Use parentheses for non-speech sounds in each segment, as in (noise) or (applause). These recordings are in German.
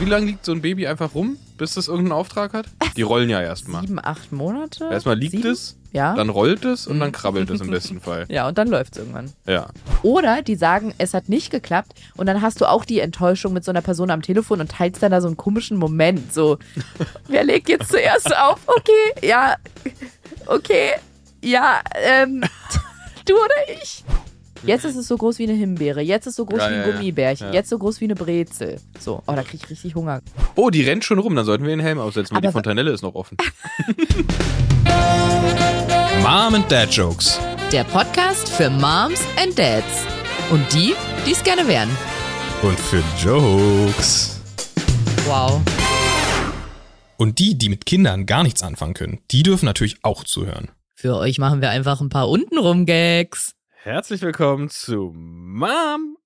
wie lange liegt so ein Baby einfach rum, bis es irgendeinen Auftrag hat? Die rollen ja erstmal. Sieben, acht Monate? Erstmal liegt Sieben? es, Ja. dann rollt es und Mhm. dann krabbelt es im (laughs) besten Fall. ja, und dann läuft's irgendwann. Ja. Oder die sagen, es hat nicht geklappt und dann hast du auch die Enttäuschung mit so einer Person am Telefon und teilst dann da so einen komischen Moment. So, (laughs) wer legt jetzt zuerst auf? Okay, ja, okay, ja, ähm, (laughs) du oder ich? Jetzt ist es so groß wie eine Himbeere, jetzt ist es so groß Ja, wie ein ja. Gummibärchen, Ja. jetzt so groß wie eine Brezel. So, oh, da krieg ich richtig Hunger. Oh, die rennt schon rum, dann sollten wir den Helm aufsetzen, weil Aber die Fontanelle ist noch offen. (laughs) Mom and Dad Jokes. Der Podcast für Moms and Dads. Und die, die es gerne wären. Und für Jokes. Wow. Und die, die mit Kindern gar nichts anfangen können, die dürfen natürlich auch zuhören. Für euch machen wir einfach ein paar untenrum Gags. Herzlich willkommen zu Mom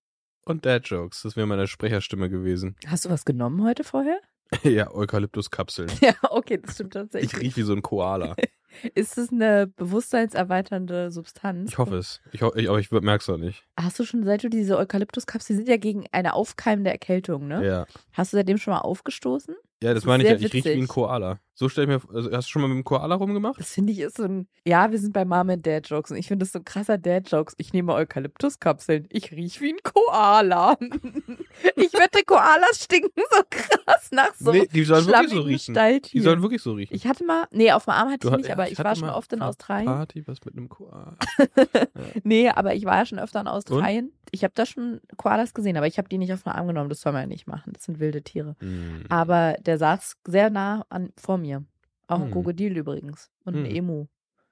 und Dad Jokes. Das wäre meine Sprecherstimme gewesen. Hast du was genommen heute vorher? (laughs) ja, Eukalyptuskapseln. (laughs) Ja, okay, das stimmt Ich tatsächlich. riech wie so ein Koala. (laughs) Ist es eine bewusstseinserweiternde Substanz? Ich hoffe es. Ich, ho ich, aber ich merk's doch nicht. Hast du schon, seit du diese Eukalyptuskapseln, die sind ja gegen eine aufkeimende Erkältung, ne? Ja. Hast du seitdem schon mal aufgestoßen? Ja, das Das meine ich ja. Ich riech wie ein. Koala. So stell ich mir. Also, hast du schon mal mit dem Koala rumgemacht? Das finde ich ist so ein, ja, wir sind bei Mom and Dad Jokes und ich finde das so ein krasser Dad Jokes. Ich nehme Eukalyptuskapseln. Ich riech wie ein Koala. (laughs) ich wette, Koalas stinken so krass nach so nee, die sollen wirklich so riechen. Die Stalltieren. sollen wirklich so riechen. Ich hatte mal, nee, auf dem Arm hatte Du ich hat- nicht, aber ich, war schon oft in Australien. Party, was mit einem Koala. (laughs) Nee, aber ich war ja schon öfter in Australien. Ich habe da schon Koalas gesehen, aber ich habe die nicht auf den Arm genommen. Das soll man ja nicht machen. Das sind wilde Tiere. Hm. Aber der saß sehr nah an, vor mir. Auch ein Hm. Krokodil übrigens. Und ein Hm. Emu.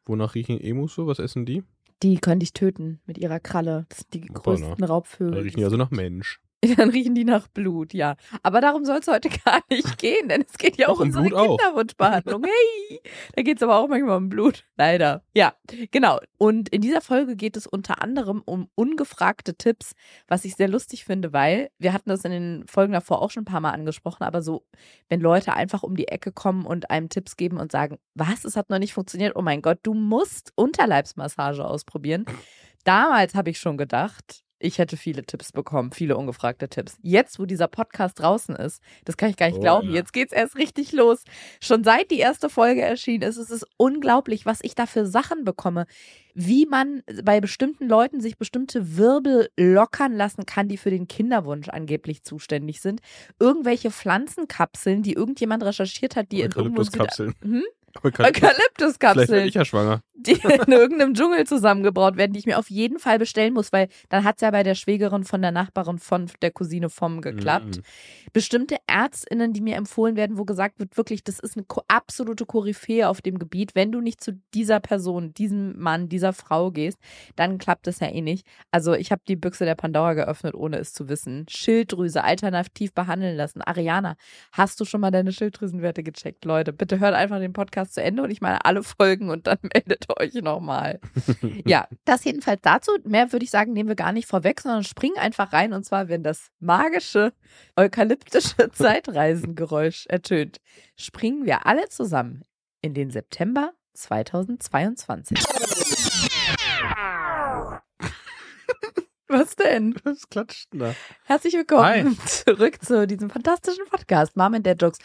Wonach riechen Emus so? Was essen die? Die könnte ich töten mit ihrer Kralle. Das sind die größten ne? Die Raubvögel. riechen ja so nach Mensch. (laughs) Dann riechen die nach Blut, ja. Aber darum soll es heute (laughs) gar nicht gehen, denn es geht ja auch um so eine Blut. Kinderwunschbehandlung. (laughs) Hey, da geht es aber auch manchmal um Blut. Leider. Ja, genau. Und in dieser Folge geht es unter anderem um ungefragte Tipps, was ich sehr lustig finde, weil wir hatten das in den Folgen davor auch schon ein paar Mal angesprochen, aber so, wenn Leute einfach um die Ecke kommen und einem Tipps geben und sagen, was, es hat noch nicht funktioniert, oh mein Gott, du musst Unterleibsmassage ausprobieren. Damals habe ich schon gedacht, ich hätte viele Tipps bekommen, viele ungefragte Tipps. Jetzt, wo dieser Podcast draußen ist, das kann ich gar nicht Oh, glauben. ja. Jetzt geht's erst richtig los. Schon seit die erste Folge erschienen ist, es ist unglaublich, was ich da für Sachen bekomme. Wie man bei bestimmten Leuten sich bestimmte Wirbel lockern lassen kann, die für den Kinderwunsch angeblich zuständig sind. Irgendwelche Pflanzenkapseln, die irgendjemand recherchiert hat, die in irgendwo Süd Eukalyptuskapseln. Eukalyptus. Vielleicht ich ja schwanger. die (laughs) in irgendeinem Dschungel zusammengebraut werden, die ich mir auf jeden Fall bestellen muss, weil dann hat es ja bei der Schwägerin von der Nachbarin von der Cousine vom geklappt. Mhm. Bestimmte ÄrztInnen, die mir empfohlen werden, wo gesagt wird, wirklich, das ist eine absolute Koryphäe auf dem Gebiet. Wenn du nicht zu dieser Person, diesem Mann, dieser Frau gehst, dann klappt das ja eh nicht. Also ich habe die Büchse der Pandora geöffnet, ohne es zu wissen. Schilddrüse alternativ behandeln lassen. Ariana, hast du schon mal deine Schilddrüsenwerte gecheckt? Leute, bitte hört einfach den Podcast zu Ende und ich meine alle Folgen und dann (laughs) meldet euch nochmal. (laughs) ja, das jedenfalls dazu. Mehr würde ich sagen, nehmen wir gar nicht vorweg, sondern springen einfach rein und zwar, wenn das magische, eukalyptische (laughs) Zeitreisengeräusch ertönt, springen wir alle zusammen in den September 2022. Was denn? Was klatscht da? Herzlich willkommen Hi. zurück zu diesem fantastischen Podcast, Mom and Dad Jokes.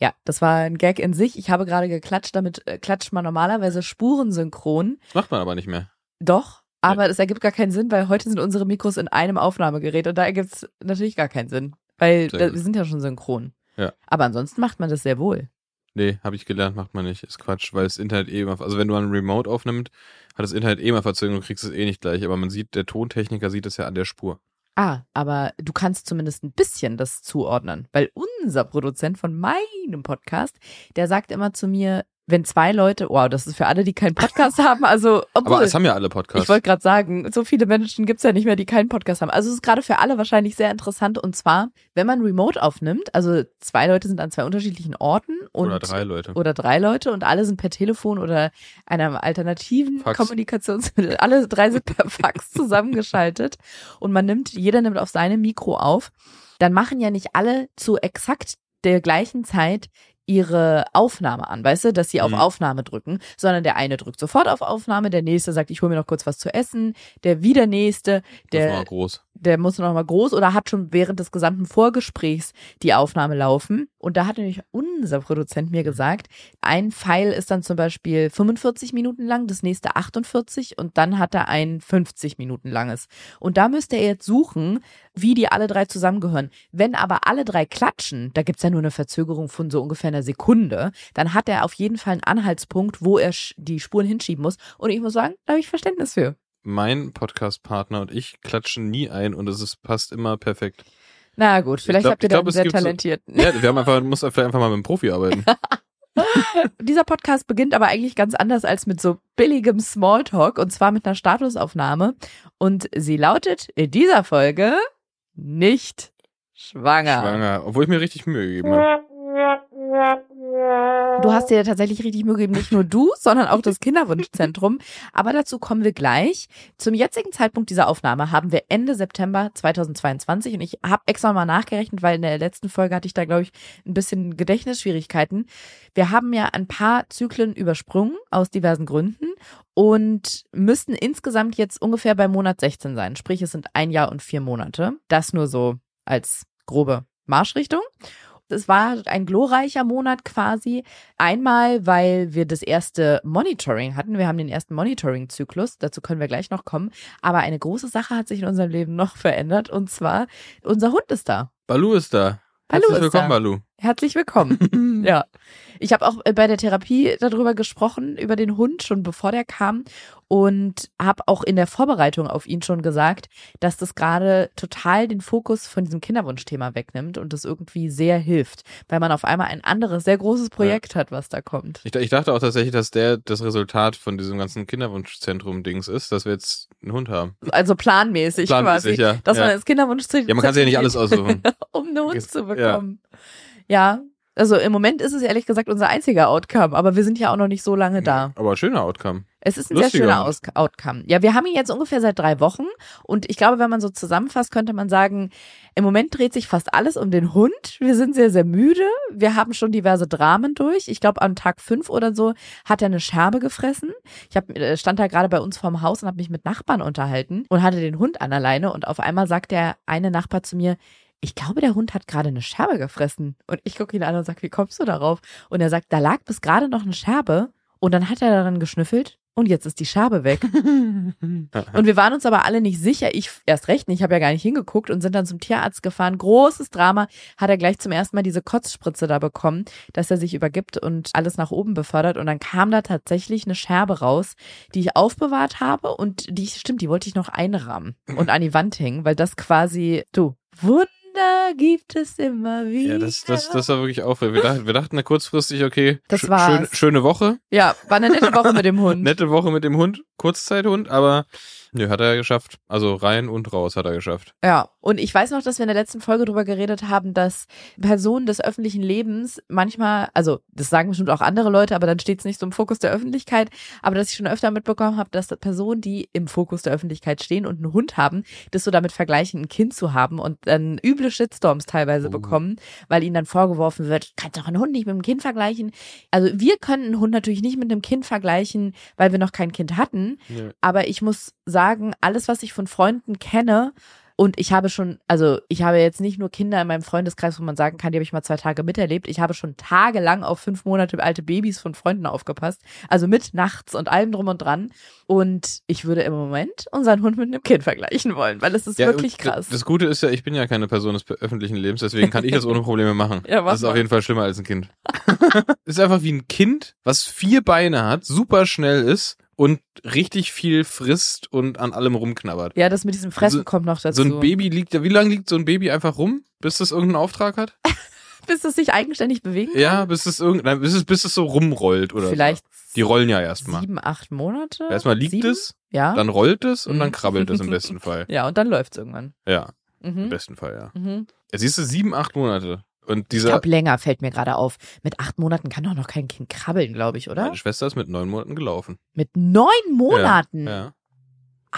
Ja, das war ein Gag in sich. Ich habe gerade geklatscht, damit äh, klatscht man normalerweise spurensynchron. Das macht man aber nicht mehr. Doch, aber es ergibt gar keinen Sinn, weil heute sind unsere Mikros in einem Aufnahmegerät und da ergibt es natürlich gar keinen Sinn. Weil da, wir sind ja schon synchron. Ja. Aber ansonsten macht man das sehr wohl. Nee, habe ich gelernt, macht man nicht. Ist Quatsch, weil das Internet eh immer, also wenn du an Remote aufnimmst, hat das Internet eh immer Verzögerung, du kriegst es eh nicht gleich. Aber man sieht, der Tontechniker sieht es ja an der Spur. Ah, aber du kannst zumindest ein bisschen das zuordnen, weil unser Produzent von meinem Podcast, der sagt immer zu mir, wenn zwei Leute, wow, das ist für alle, die keinen Podcast haben, also obwohl, Aber es haben ja alle Podcasts. Ich wollte gerade sagen, so viele Menschen gibt's ja nicht mehr, die keinen Podcast haben. Also es ist gerade für alle wahrscheinlich sehr interessant. Und zwar, wenn man Remote aufnimmt, also zwei Leute sind an zwei unterschiedlichen Orten und Oder drei Leute. oder drei Leute und alle sind per Telefon oder einem alternativen Fax. Kommunikationsmittel. (laughs) Alle drei sind per Fax zusammengeschaltet (laughs) und man nimmt, jeder nimmt auf seine Mikro auf. Dann machen ja nicht alle zu exakt der gleichen Zeit ihre Aufnahme an, weißt du, dass sie auf Mhm. Aufnahme drücken, sondern der eine drückt sofort auf Aufnahme, der nächste sagt, ich hole mir noch kurz was zu essen, der wieder nächste, der groß. der muss noch mal groß oder hat schon während des gesamten Vorgesprächs die Aufnahme laufen. Und da hat nämlich unser Produzent mir gesagt, ein Pfeil ist dann zum Beispiel 45 Minuten lang, das nächste 48 und dann hat er ein 50 Minuten langes. Und da müsste er jetzt suchen, wie die alle drei zusammengehören. Wenn aber alle drei klatschen, da gibt's ja nur eine Verzögerung von so ungefähr einer Sekunde, dann hat er auf jeden Fall einen Anhaltspunkt, wo er die Spuren hinschieben muss. Und ich muss sagen, da habe ich Verständnis für. Mein Podcast-Partner und ich klatschen nie ein und es ist, passt immer perfekt. Na gut, vielleicht glaub- habt ihr da einen sehr gibt so-. Ja, wir haben einfach, muss vielleicht einfach mal mit einem Profi arbeiten. (laughs) Dieser Podcast beginnt aber eigentlich ganz anders als mit so billigem Smalltalk und zwar mit einer Statusaufnahme. Und sie lautet in dieser Folge nicht schwanger. Schwanger. Obwohl ich mir richtig Mühe gegeben habe. (laughs) Du hast dir tatsächlich richtig Mühe gegeben, nicht nur du, (laughs) sondern auch das Kinderwunschzentrum. Aber dazu kommen wir gleich. Zum jetzigen Zeitpunkt dieser Aufnahme haben wir Ende September 2022 und ich habe extra mal nachgerechnet, weil in der letzten Folge hatte ich da, glaube ich, ein bisschen Gedächtnisschwierigkeiten. Wir haben ja ein paar Zyklen übersprungen aus diversen Gründen und müssten insgesamt jetzt ungefähr bei Monat 16 sein. Sprich, es sind ein Jahr und vier Monate. Das nur so als grobe Marschrichtung. Es war ein glorreicher Monat quasi. Einmal, weil wir das erste Monitoring hatten. Wir haben den ersten Monitoring-Zyklus. Dazu können wir gleich noch kommen. Aber eine große Sache hat sich in unserem Leben noch verändert. Und zwar, unser Hund ist da. Balu ist da. Balu Herzlich willkommen, da. Balu. Herzlich willkommen. (laughs) ja. Ich habe auch äh, bei der Therapie darüber gesprochen, über den Hund, schon bevor der kam. Und habe auch in der Vorbereitung auf ihn schon gesagt, dass das gerade total den Fokus von diesem Kinderwunschthema wegnimmt und das irgendwie sehr hilft, weil man auf einmal ein anderes, sehr großes Projekt hat, was da kommt. Ich, ich dachte auch tatsächlich, dass der das Resultat von diesem ganzen Kinderwunschzentrum-Dings ist, dass wir jetzt einen Hund haben. Also planmäßig, Planmäßig, quasi. ja. Dass man ja. das Kinderwunschzentrum ja, man kann sich ja nicht (laughs) alles aussuchen. um einen Hund zu bekommen. Ja. Also im Moment ist es ehrlich gesagt unser einziger Outcome, aber wir sind ja auch noch nicht so lange da. Aber schöner Outcome. Es ist ein Lustiger sehr schöner. Aus Outcome. Ja, wir haben ihn jetzt ungefähr seit drei Wochen und ich glaube, wenn man so zusammenfasst, könnte man sagen, im Moment dreht sich fast alles um den Hund. Wir sind sehr, sehr müde. Wir haben schon diverse Dramen durch. Ich glaube, am Tag fünf oder so hat er eine Scherbe gefressen. Ich hab, äh, stand da gerade bei uns vorm Haus und habe mich mit Nachbarn unterhalten und hatte den Hund an der Leine und auf einmal sagt der eine Nachbar zu mir, ich glaube, der Hund hat gerade eine Scherbe gefressen. Und ich gucke ihn an und sage, wie kommst du darauf? Und er sagt, da lag bis gerade noch eine Scherbe. Und dann hat er daran geschnüffelt und jetzt ist die Scherbe weg. (laughs) Und wir waren uns aber alle nicht sicher. Ich erst recht nicht, ich habe ja gar nicht hingeguckt und sind dann zum Tierarzt gefahren. Großes Drama. Hat er gleich zum ersten Mal diese Kotzspritze da bekommen, dass er sich übergibt und alles nach oben befördert. Und dann kam da tatsächlich eine Scherbe raus, die ich aufbewahrt habe und die, stimmt, die wollte ich noch einrahmen und an die Wand hängen, weil das quasi, du, Wunder gibt es immer wieder. Ja, das, das, das war wirklich aufregend. Wir dachten, wir dachten da kurzfristig, okay, Das sch- war's. schöne, schöne Woche, ja, war eine nette Woche mit dem Hund. nette Woche mit dem Hund, Kurzzeithund, aber nö, hat er geschafft. Also rein und raus hat er geschafft. Ja, und ich weiß noch, dass wir in der letzten Folge drüber geredet haben, dass Personen des öffentlichen Lebens manchmal, also das sagen bestimmt auch andere Leute, aber dann steht es nicht so im Fokus der Öffentlichkeit, aber dass ich schon öfter mitbekommen habe, dass Personen, die im Fokus der Öffentlichkeit stehen und einen Hund haben, das so damit vergleichen, ein Kind zu haben und dann üble Shitstorms teilweise Oh. bekommen, weil ihnen dann vorgeworfen wird, kannst doch einen Hund nicht mit einem Kind vergleichen. Also wir können einen Hund natürlich nicht mit einem Kind vergleichen, weil wir noch kein Kind hatten, Nö. aber ich muss sagen, alles, was ich von Freunden kenne, und ich habe schon, also ich habe jetzt nicht nur Kinder in meinem Freundeskreis, wo man sagen kann, die habe ich mal zwei Tage miterlebt. Ich habe schon tagelang auf fünf Monate alte Babys von Freunden aufgepasst. Also mit nachts und allem drum und dran. Und ich würde im Moment unseren Hund mit einem Kind vergleichen wollen, weil es ist Ja, wirklich krass. Das Gute ist ja, ich bin ja keine Person des öffentlichen Lebens, deswegen kann ich das ohne Probleme machen. (laughs) Ja, das ist auf jeden Fall schlimmer als ein Kind. (laughs) ist einfach wie ein Kind, was vier Beine hat, super schnell ist und richtig viel frisst und an allem rumknabbert. ja, das mit diesem Fressen So- kommt noch dazu. So ein Baby liegt ja, wie lange liegt so ein Baby einfach rum, bis es irgendeinen Auftrag hat? (laughs) Bis es sich eigenständig bewegen kann? Ja, bis es irgend, nein, bis es, bis es so rumrollt oder Vielleicht so. Die rollen ja erstmal. sieben, acht Monate? Erstmal liegt Sieben? es, Ja. dann rollt es und Mhm. dann krabbelt es im besten (laughs) Fall. ja, und dann läuft's irgendwann. Ja, im Mhm. besten Fall, ja. Mhm. Jetzt siehst du sieben, acht Monate. Und Ich dieser, glaube, länger fällt mir gerade auf. Mit acht Monaten kann doch noch kein Kind krabbeln, glaube ich, oder? meine Schwester ist mit neun Monaten gelaufen. Mit neun Monaten? Ja.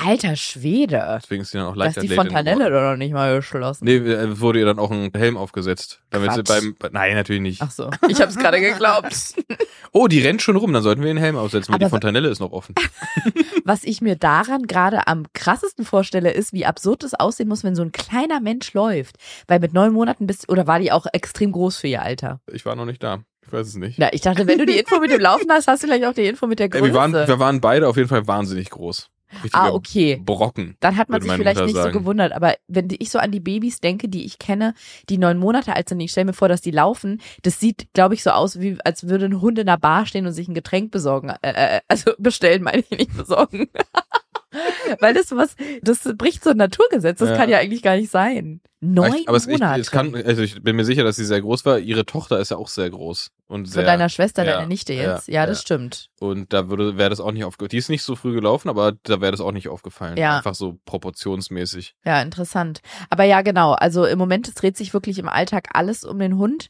Alter Schwede. Deswegen ist sie dann auch Da ist die Fontanelle doch noch nicht mal geschlossen. Nee, äh, wurde ihr dann auch ein Helm aufgesetzt. Damit sie beim. Nein, natürlich nicht. Ach so, (laughs) ich hab's gerade geglaubt. (laughs) Oh, die rennt schon rum, dann sollten wir den Helm aufsetzen, weil Aber die Fontanelle ist noch offen. (laughs) Was ich mir daran gerade am krassesten vorstelle, ist, wie absurd es aussehen muss, wenn so ein kleiner Mensch läuft. Weil mit neun Monaten bist, oder war die auch extrem groß für ihr Alter? Ich war noch nicht da. Ich weiß es nicht. Na, ich dachte, wenn du die Info mit dem Laufen hast, hast du gleich auch die Info mit der Größe. wir, waren, wir waren beide auf jeden Fall wahnsinnig groß. Ah, okay. Brocken. Dann hat man sich vielleicht Mutter nicht so sagen. gewundert, aber wenn ich so an die Babys denke, die ich kenne, die neun Monate alt sind, ich stelle mir vor, dass die laufen, das sieht, glaube ich, so aus, wie als würde ein Hund in der Bar stehen und sich ein Getränk besorgen. Äh, äh, also (laughs) bestellen, meine ich nicht besorgen. (laughs) (laughs) Weil das was, das bricht so ein Naturgesetz, das Ja. kann ja eigentlich gar nicht sein. Neun Aber es, ich, Monate. es kann, also ich bin mir sicher, dass sie sehr groß war. Ihre Tochter ist ja auch sehr groß. Und Von sehr, deiner Schwester, ja, deine Nichte ja, jetzt. Ja, das ja. stimmt. Und da würde, wäre das auch nicht aufgefallen. Die ist nicht so früh gelaufen, aber da wäre das auch nicht aufgefallen. Ja. Einfach so proportionsmäßig. Ja, interessant. Aber ja, genau. Also im Moment, es dreht sich wirklich im Alltag alles um den Hund.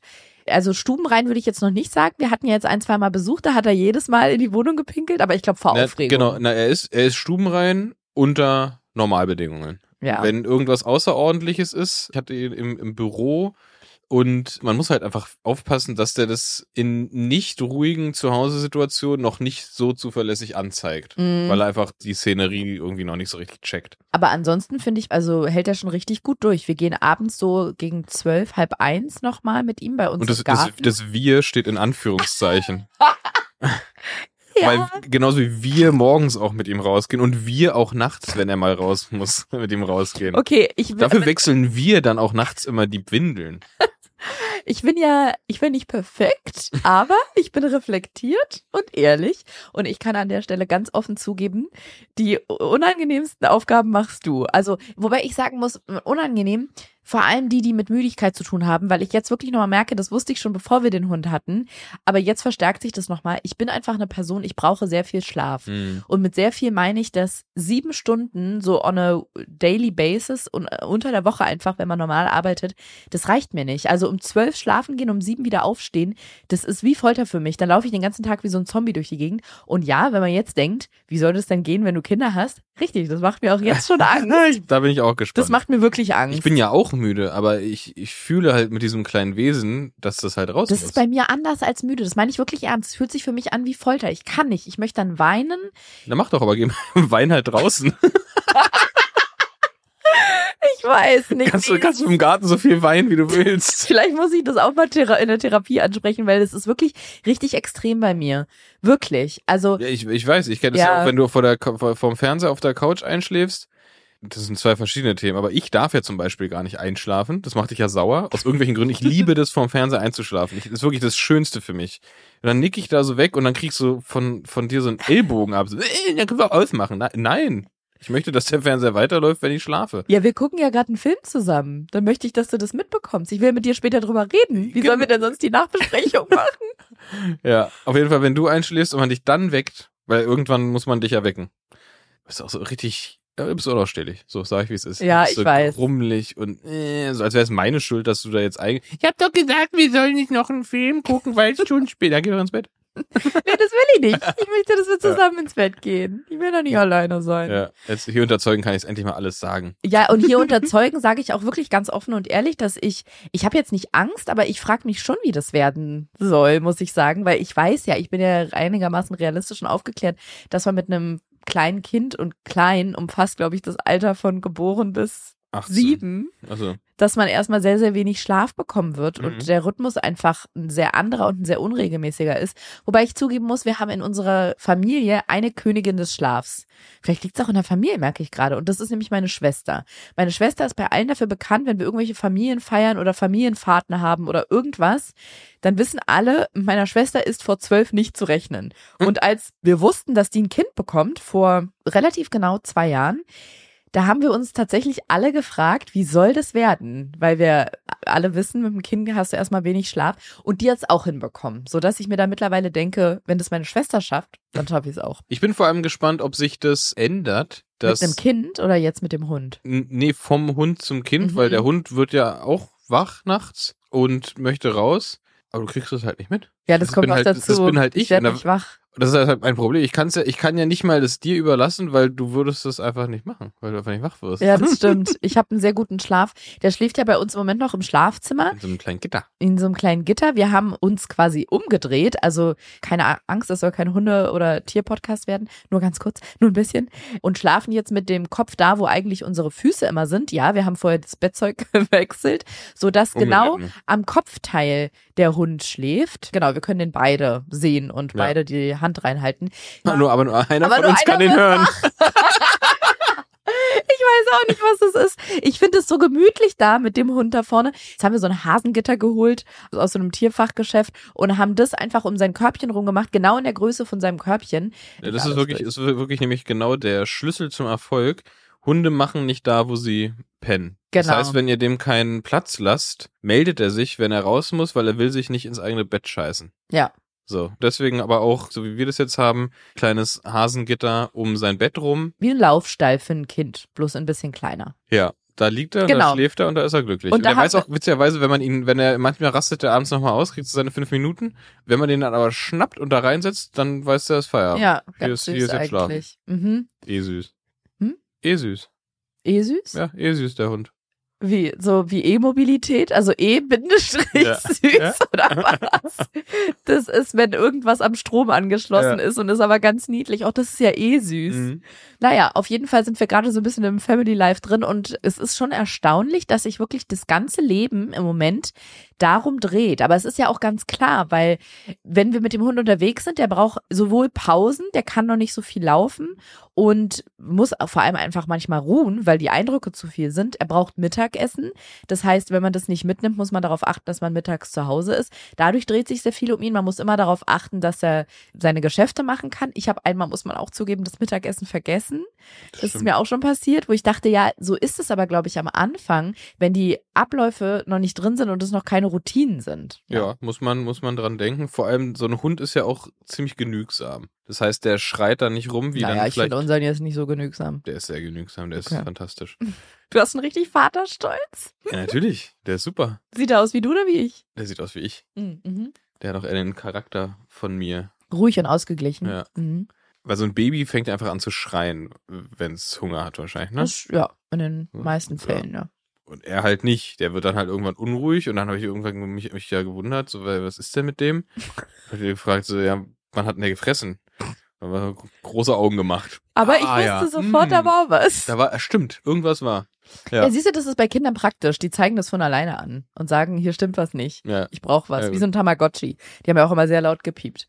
Also stubenrein würde ich jetzt noch nicht sagen. Wir hatten ja jetzt ein, zwei Mal Besuch, da hat er jedes Mal in die Wohnung gepinkelt, aber ich glaube vor Na, Aufregung. Genau, na, er ist, er ist stubenrein unter Normalbedingungen. Ja. Wenn irgendwas Außerordentliches ist, ich hatte ihn im, im Büro und man muss halt einfach aufpassen, dass der das in nicht ruhigen Zuhause-Situationen noch nicht so zuverlässig anzeigt. Mhm. Weil er einfach die Szenerie irgendwie noch nicht so richtig checkt. Aber ansonsten finde ich, also hält er schon richtig gut durch. Wir gehen abends so gegen zwölf, halb eins nochmal mit ihm bei uns Und das, im das, Garten. das Wir steht in Anführungszeichen. (laughs) (laughs) ja. Weil genauso wie wir morgens auch mit ihm rausgehen und wir auch nachts, wenn er mal raus muss, (laughs) mit ihm rausgehen. okay, ich bin, Dafür wechseln wir dann auch nachts immer die Windeln. Ich bin ja, ich bin nicht perfekt, aber ich bin reflektiert und ehrlich. Und ich kann an der Stelle ganz offen zugeben, die unangenehmsten Aufgaben machst du. Also, wobei ich sagen muss, unangenehm, vor allem die, die mit Müdigkeit zu tun haben, weil ich jetzt wirklich nochmal merke, das wusste ich schon, bevor wir den Hund hatten, aber jetzt verstärkt sich das nochmal. Ich bin einfach eine Person, ich brauche sehr viel Schlaf. Hm. Und mit sehr viel meine ich, dass sieben Stunden so on a daily basis und äh, unter der Woche einfach, wenn man normal arbeitet, das reicht mir nicht. Also um zwölf schlafen gehen, um sieben wieder aufstehen, das ist wie Folter für mich. Dann laufe ich den ganzen Tag wie so ein Zombie durch die Gegend. Und ja, wenn man jetzt denkt, wie soll das denn gehen, wenn du Kinder hast? Richtig, das macht mir auch jetzt schon (laughs) Angst. Da bin ich auch gespannt. Das macht mir wirklich Angst. ich bin ja auch müde, aber ich, ich fühle halt mit diesem kleinen Wesen, dass das halt raus das muss. ist bei mir anders als müde. Das meine ich wirklich ernst. Es fühlt sich für mich an wie Folter. Ich kann nicht. Ich möchte dann weinen. Na mach doch, aber geh (laughs) Wein halt draußen. Ich weiß nicht. kannst, du, kannst du im Garten so viel weinen, wie du willst. (laughs) Vielleicht muss ich das auch mal in der Therapie ansprechen, weil das ist wirklich richtig extrem bei mir. Wirklich. Also, Ja, ich, ich weiß, ich kenne das Ja. ja auch, wenn du vor der, vor, vom Fernseher auf der Couch einschläfst. Das sind zwei verschiedene Themen, aber ich darf ja zum Beispiel gar nicht einschlafen. Das macht dich ja sauer. Aus irgendwelchen Gründen. Ich liebe das, vom Fernseher einzuschlafen. Ich, das ist wirklich das Schönste für mich. Und dann nick ich da so weg und dann kriegst du von, von dir so einen Ellbogen ab. So, äh, dann können wir auch ausmachen. Na, nein. Ich möchte, dass der Fernseher weiterläuft, wenn ich schlafe. ja, wir gucken ja gerade einen Film zusammen. Dann möchte ich, dass du das mitbekommst. Ich will mit dir später drüber reden. Wie sollen wir denn sonst die Nachbesprechung (laughs) machen? Ja, auf jeden Fall, wenn du einschläfst und man dich dann weckt, weil irgendwann muss man dich ja wecken. Bist auch so richtig, ja, du bist unausstehlich. So sag ich, wie es ist. Ja, ich so weiß. Rummelig und äh, so als wäre es meine Schuld, dass du da jetzt eigentlich. Ich hab doch gesagt, wir sollen nicht noch einen Film gucken, weil es schon spät. Ja, geh doch ins Bett. (laughs) nee, das will ich nicht. Ich möchte, dass wir zusammen ins Bett gehen. Ich will doch nicht alleine sein. Ja, jetzt hier unterzeugen kann ich es endlich mal alles sagen. Ja, und hier unter (laughs) Zeugen sage ich auch wirklich ganz offen und ehrlich, dass ich, ich habe jetzt nicht Angst, aber ich frage mich schon, wie das werden soll, muss ich sagen, weil ich weiß ja, ich bin ja einigermaßen realistisch und aufgeklärt, dass man mit einem kleinen Kind und klein umfasst, glaube ich, das Alter von geboren bis 18. sieben, Also, dass man erstmal sehr, sehr wenig Schlaf bekommen wird Mhm. und der Rhythmus einfach ein sehr anderer und ein sehr unregelmäßiger ist. Wobei ich zugeben muss, wir haben in unserer Familie eine Königin des Schlafs. Vielleicht liegt es auch in der Familie, merke ich gerade. Und das ist nämlich meine Schwester. Meine Schwester ist bei allen dafür bekannt, wenn wir irgendwelche Familien feiern oder Familienfahrten haben oder irgendwas, dann wissen alle, meiner Schwester ist vor zwölf nicht zu rechnen. Und als wir wussten, dass die ein Kind bekommt, vor relativ genau zwei Jahren, da haben wir uns tatsächlich alle gefragt, wie soll das werden? Weil wir alle wissen, mit dem Kind hast du erstmal wenig Schlaf und die hat es auch hinbekommen, so dass ich mir da mittlerweile denke, wenn das meine Schwester schafft, dann schaffe ich es auch. ich bin vor allem gespannt, ob sich das ändert. Dass, mit einem Kind oder jetzt mit dem Hund? Nee, vom Hund zum Kind, Mhm. weil der Hund wird ja auch wach nachts und möchte raus. Aber du kriegst das halt nicht mit. Ja, das, Das kommt noch halt- dazu. das bin halt ich. Ich werde nicht wach. Das ist halt mein Problem. Ich, kann's ja, ich kann ja nicht mal das dir überlassen, weil du würdest das einfach nicht machen, weil du einfach nicht wach wirst. Ja, das (laughs) stimmt. Ich habe einen sehr guten Schlaf. Der schläft ja bei uns im Moment noch im Schlafzimmer. In so einem kleinen Gitter. in so einem kleinen Gitter. Wir haben uns quasi umgedreht. Also keine Angst, das soll kein Hunde- oder Tierpodcast werden. Nur ganz kurz, nur ein bisschen. Und schlafen jetzt mit dem Kopf da, wo eigentlich unsere Füße immer sind. Ja, wir haben vorher das Bettzeug (laughs) gewechselt, sodass genau Umgelenken. am Kopfteil der Hund schläft. Genau, wir können den beide sehen und Ja. beide die Hand reinhalten. Nur, aber nur einer Aber von nur uns kann den hören. Ich weiß auch nicht, was das ist. Ich finde es so gemütlich da mit dem Hund da vorne. Jetzt haben wir so ein Hasengitter geholt aus so einem Tierfachgeschäft und haben das einfach um sein Körbchen rumgemacht, genau in der Größe von seinem Körbchen. Ja, das Ja, ist wirklich, ist wirklich nämlich genau der Schlüssel zum Erfolg. Hunde machen nicht da, wo sie pennen. Das Genau. heißt, wenn ihr dem keinen Platz lasst, meldet er sich, wenn er raus muss, weil er will sich nicht ins eigene Bett scheißen. Ja. So, deswegen aber auch, so wie wir das jetzt haben, kleines Hasengitter um sein Bett rum. Wie ein Laufstall für ein Kind, bloß ein bisschen kleiner. Ja, da liegt er, Genau. da schläft er und da ist er glücklich. Und Und, er weiß auch witzigerweise, wenn man ihn, wenn er manchmal rastet er abends nochmal aus, kriegt seine fünf Minuten. Wenn man den dann aber schnappt und da reinsetzt, dann weiß er, es ist Feierabend. Ja, Hier ganz ist- süß hier ist jetzt eigentlich. Mhm. Eh süß. Hm? Eh süß. Eh süß? Ja, eh süß, der Hund. Wie, so wie E-Mobilität, also E-süß Ja. Ja. oder was? Das ist, wenn irgendwas am Strom angeschlossen Ja. ist und ist aber ganz niedlich. Auch das ist ja eh süß. Mhm. Naja, auf jeden Fall sind wir gerade so ein bisschen im Family Life drin und es ist schon erstaunlich, dass sich wirklich das ganze Leben im Moment darum dreht. Aber es ist ja auch ganz klar, weil wenn wir mit dem Hund unterwegs sind, der braucht sowohl Pausen, der kann noch nicht so viel laufen und muss vor allem einfach manchmal ruhen, weil die Eindrücke zu viel sind. Er braucht Mittagessen. Das heißt, wenn man das nicht mitnimmt, muss man darauf achten, dass man mittags zu Hause ist. Dadurch dreht sich sehr viel um ihn. Man muss immer darauf achten, dass er seine Geschäfte machen kann. Ich habe einmal, muss man auch zugeben, das Mittagessen vergessen. Das ist stimmt. mir auch schon passiert, wo ich dachte, ja, so ist es aber, glaube ich, am Anfang, wenn die Abläufe noch nicht drin sind und es noch keine Routinen sind. Ja, muss man, muss man dran denken. Vor allem, so ein Hund ist ja auch ziemlich genügsam. Das heißt, der schreit da nicht rum, wie naja, dann ich vielleicht. finde unseren jetzt nicht so genügsam. Der ist sehr genügsam, der ist Okay. fantastisch. (laughs) Du hast einen richtig Vaterstolz. Ja, natürlich, der ist super. Sieht er aus wie du oder wie ich? Der sieht aus wie ich. Mhm. Der hat auch eher den Charakter von mir. Ruhig und ausgeglichen. Ja. Mhm. Weil so ein Baby fängt einfach an zu schreien, wenn es Hunger hat wahrscheinlich, ne? Das, ja, in den Ja. meisten Ja. Fällen, ja. Und er halt nicht. Der wird dann halt irgendwann unruhig und dann habe ich irgendwann mich, mich ja gewundert, so, weil, was ist denn mit dem? Hab ich gefragt, so, ja, wann hat denn der gefressen? Da war große Augen gemacht. Aber ich Ah, wusste ja. sofort, da war was. Da war, äh, stimmt, irgendwas war. Ja. Ja. siehst du, das ist bei Kindern praktisch. Die zeigen das von alleine an und sagen, hier stimmt was nicht. Ja. Ich brauche was. Ja, Wie so ein Tamagotchi. Die haben ja auch immer sehr laut gepiept.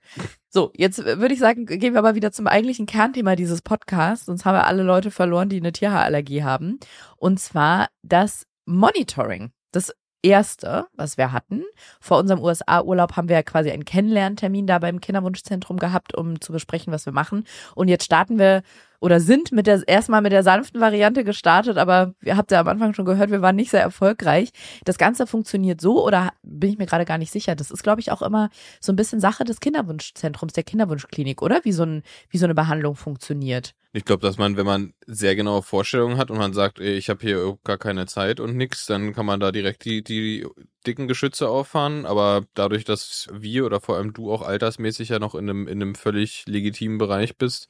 So, jetzt würde ich sagen, gehen wir aber wieder zum eigentlichen Kernthema dieses Podcasts. Sonst haben wir alle Leute verloren, die eine Tierhaarallergie haben. Und zwar das Monitoring. Das erste, was wir hatten. Vor unserem USA-Urlaub haben wir ja quasi einen Kennenlerntermin da beim Kinderwunschzentrum gehabt, um zu besprechen, was wir machen. Und jetzt starten wir oder sind mit der erstmal mit der sanften Variante gestartet, aber ihr habt ja am Anfang schon gehört, wir waren nicht sehr erfolgreich. Das Ganze funktioniert so oder bin ich mir gerade gar nicht sicher. Das ist, glaube ich, auch immer so ein bisschen Sache des Kinderwunschzentrums, der Kinderwunschklinik, oder? Wie so, ein, wie so eine Behandlung funktioniert. Ich glaube, dass man, wenn man sehr genaue Vorstellungen hat und man sagt, ey, ich habe hier gar keine Zeit und nix, dann kann man da direkt die, die dicken Geschütze auffahren. Aber dadurch, dass wir oder vor allem du auch altersmäßig ja noch in einem, in einem völlig legitimen Bereich bist,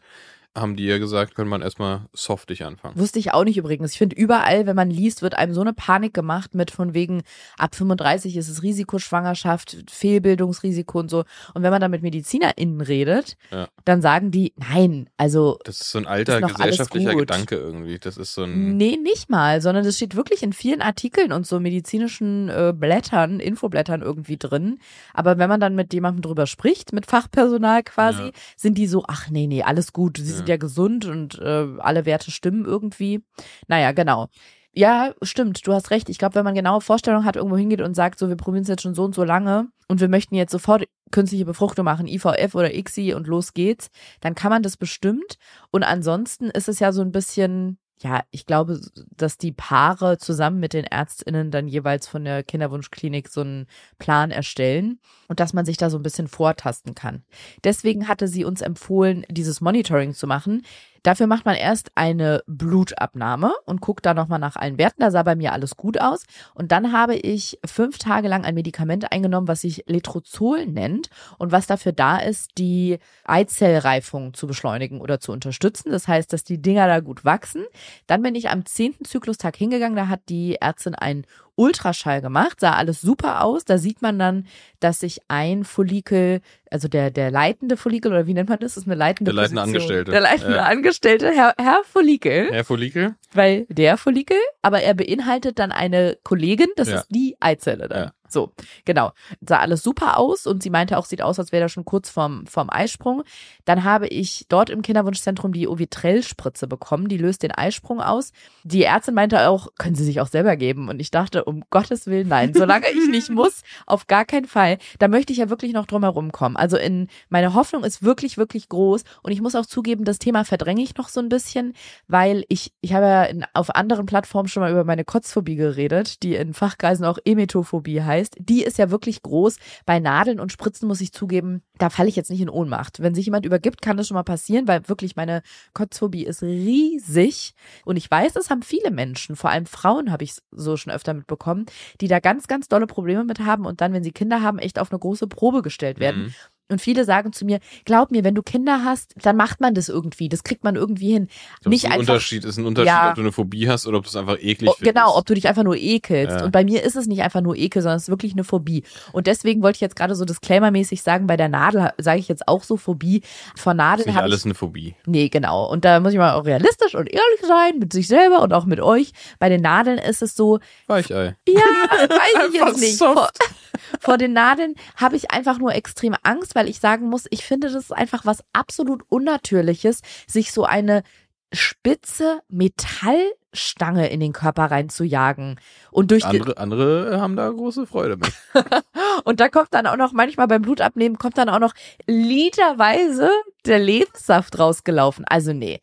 haben die ja gesagt, kann man erstmal softig anfangen. Wusste ich auch nicht übrigens. Ich finde, überall, wenn man liest, wird einem so eine Panik gemacht mit von wegen, ab 35 ist es Risikoschwangerschaft, Fehlbildungsrisiko und so. Und wenn man dann mit MedizinerInnen redet, Ja. dann sagen die, nein, also Das ist so ein alter gesellschaftlicher. Gedanke irgendwie. Das ist so ein. Nee, nicht mal, sondern das steht wirklich in vielen Artikeln und so medizinischen äh, Blättern, Infoblättern irgendwie drin. Aber wenn man dann mit jemandem drüber spricht, mit Fachpersonal quasi, Ja. sind die so, ach nee, nee, alles gut, sie Ja. Ja gesund und äh, alle Werte stimmen irgendwie. Naja, genau. Ja, stimmt, du hast recht. Ich glaube, wenn man genaue Vorstellungen hat, irgendwo hingeht und sagt, so, wir probieren es jetzt schon so und so lange und wir möchten jetzt sofort künstliche Befruchtung machen, IVF oder ICSI und los geht's, dann kann man das bestimmt. Und ansonsten ist es ja so ein bisschen, ja, ich glaube, dass die Paare zusammen mit den ÄrztInnen dann jeweils von der Kinderwunschklinik so einen Plan erstellen und dass man sich da so ein bisschen vortasten kann. Deswegen hatte sie uns empfohlen, dieses Monitoring zu machen. Dafür macht man erst eine Blutabnahme und guckt da nochmal nach allen Werten. Da sah bei mir alles gut aus. Und dann habe ich fünf Tage lang ein Medikament eingenommen, was sich Letrozol nennt und was dafür da ist, die Eizellreifung zu beschleunigen oder zu unterstützen. Das heißt, dass die Dinger da gut wachsen. Dann bin ich am zehnten Zyklustag hingegangen. Da hat die Ärztin ein Ultraschall gemacht, sah alles super aus. Da sieht man dann, dass sich ein Follikel, also der, der leitende Follikel, oder wie nennt man das? Das ist eine leitende Der leitende Position. Angestellte. Der leitende Ja. Angestellte, Herr, Herr Follikel, Herr Follikel? weil der Follikel, aber er beinhaltet dann eine Kollegin, das Ja. ist die Eizelle dann. Ja. So, genau. Sah alles super aus und sie meinte auch, sieht aus, als wäre er schon kurz vorm, vorm Eisprung. Dann habe ich dort im Kinderwunschzentrum die Ovitrell-Spritze bekommen, die löst den Eisprung aus. Die Ärztin meinte auch, können Sie sich auch selber geben? Und ich dachte, um Gottes Willen, nein, solange ich nicht (laughs) muss, auf gar keinen Fall. Da möchte ich ja wirklich noch drum herum kommen. Also in, meine Hoffnung ist wirklich, wirklich groß und ich muss auch zugeben, das Thema verdränge ich noch so ein bisschen, weil ich, ich habe ja in, auf anderen Plattformen schon mal über meine Kotzphobie geredet, die in Fachkreisen auch Emetophobie heißt. Die ist ja wirklich groß. Bei Nadeln und Spritzen muss ich zugeben, da falle ich jetzt nicht in Ohnmacht. Wenn sich jemand übergibt, kann das schon mal passieren, weil wirklich meine Kotzphobie ist riesig. Und ich weiß, das haben viele Menschen, vor allem Frauen habe ich so schon öfter mitbekommen, die da ganz, ganz dolle Probleme mit haben und dann, wenn sie Kinder haben, echt auf eine große Probe gestellt werden. Mhm. Und viele sagen zu mir, glaub mir, wenn du Kinder hast, dann macht man das irgendwie. Das kriegt man irgendwie hin. Glaub, Nicht ist ein einfach. Unterschied, ist ein Unterschied, Ja. ob du eine Phobie hast oder ob du es einfach eklig Oh, findest. genau, ob du dich einfach nur ekelst. Ja. Und bei mir ist es nicht einfach nur Ekel, sondern es ist wirklich eine Phobie. Und deswegen wollte ich jetzt gerade so disclaimermäßig sagen, bei der Nadel sage ich jetzt auch so Phobie. Vor ist Nadeln nicht alles ich eine Phobie. Nee, genau. Und da muss ich mal auch realistisch und ehrlich sein mit sich selber und auch mit euch. Bei den Nadeln ist es so, Weichei. ja, weiß ich jetzt nicht. soft. Vor, (laughs) vor den Nadeln habe ich einfach nur extreme Angst, weil ich sagen muss, ich finde, das ist einfach was absolut Unnatürliches, sich so eine spitze Metallstange in den Körper reinzujagen. Und durch Andere, andere haben da große Freude mit. (laughs) und da kommt dann auch noch, manchmal beim Blutabnehmen, kommt dann auch noch literweise der Lebenssaft rausgelaufen. Also nee.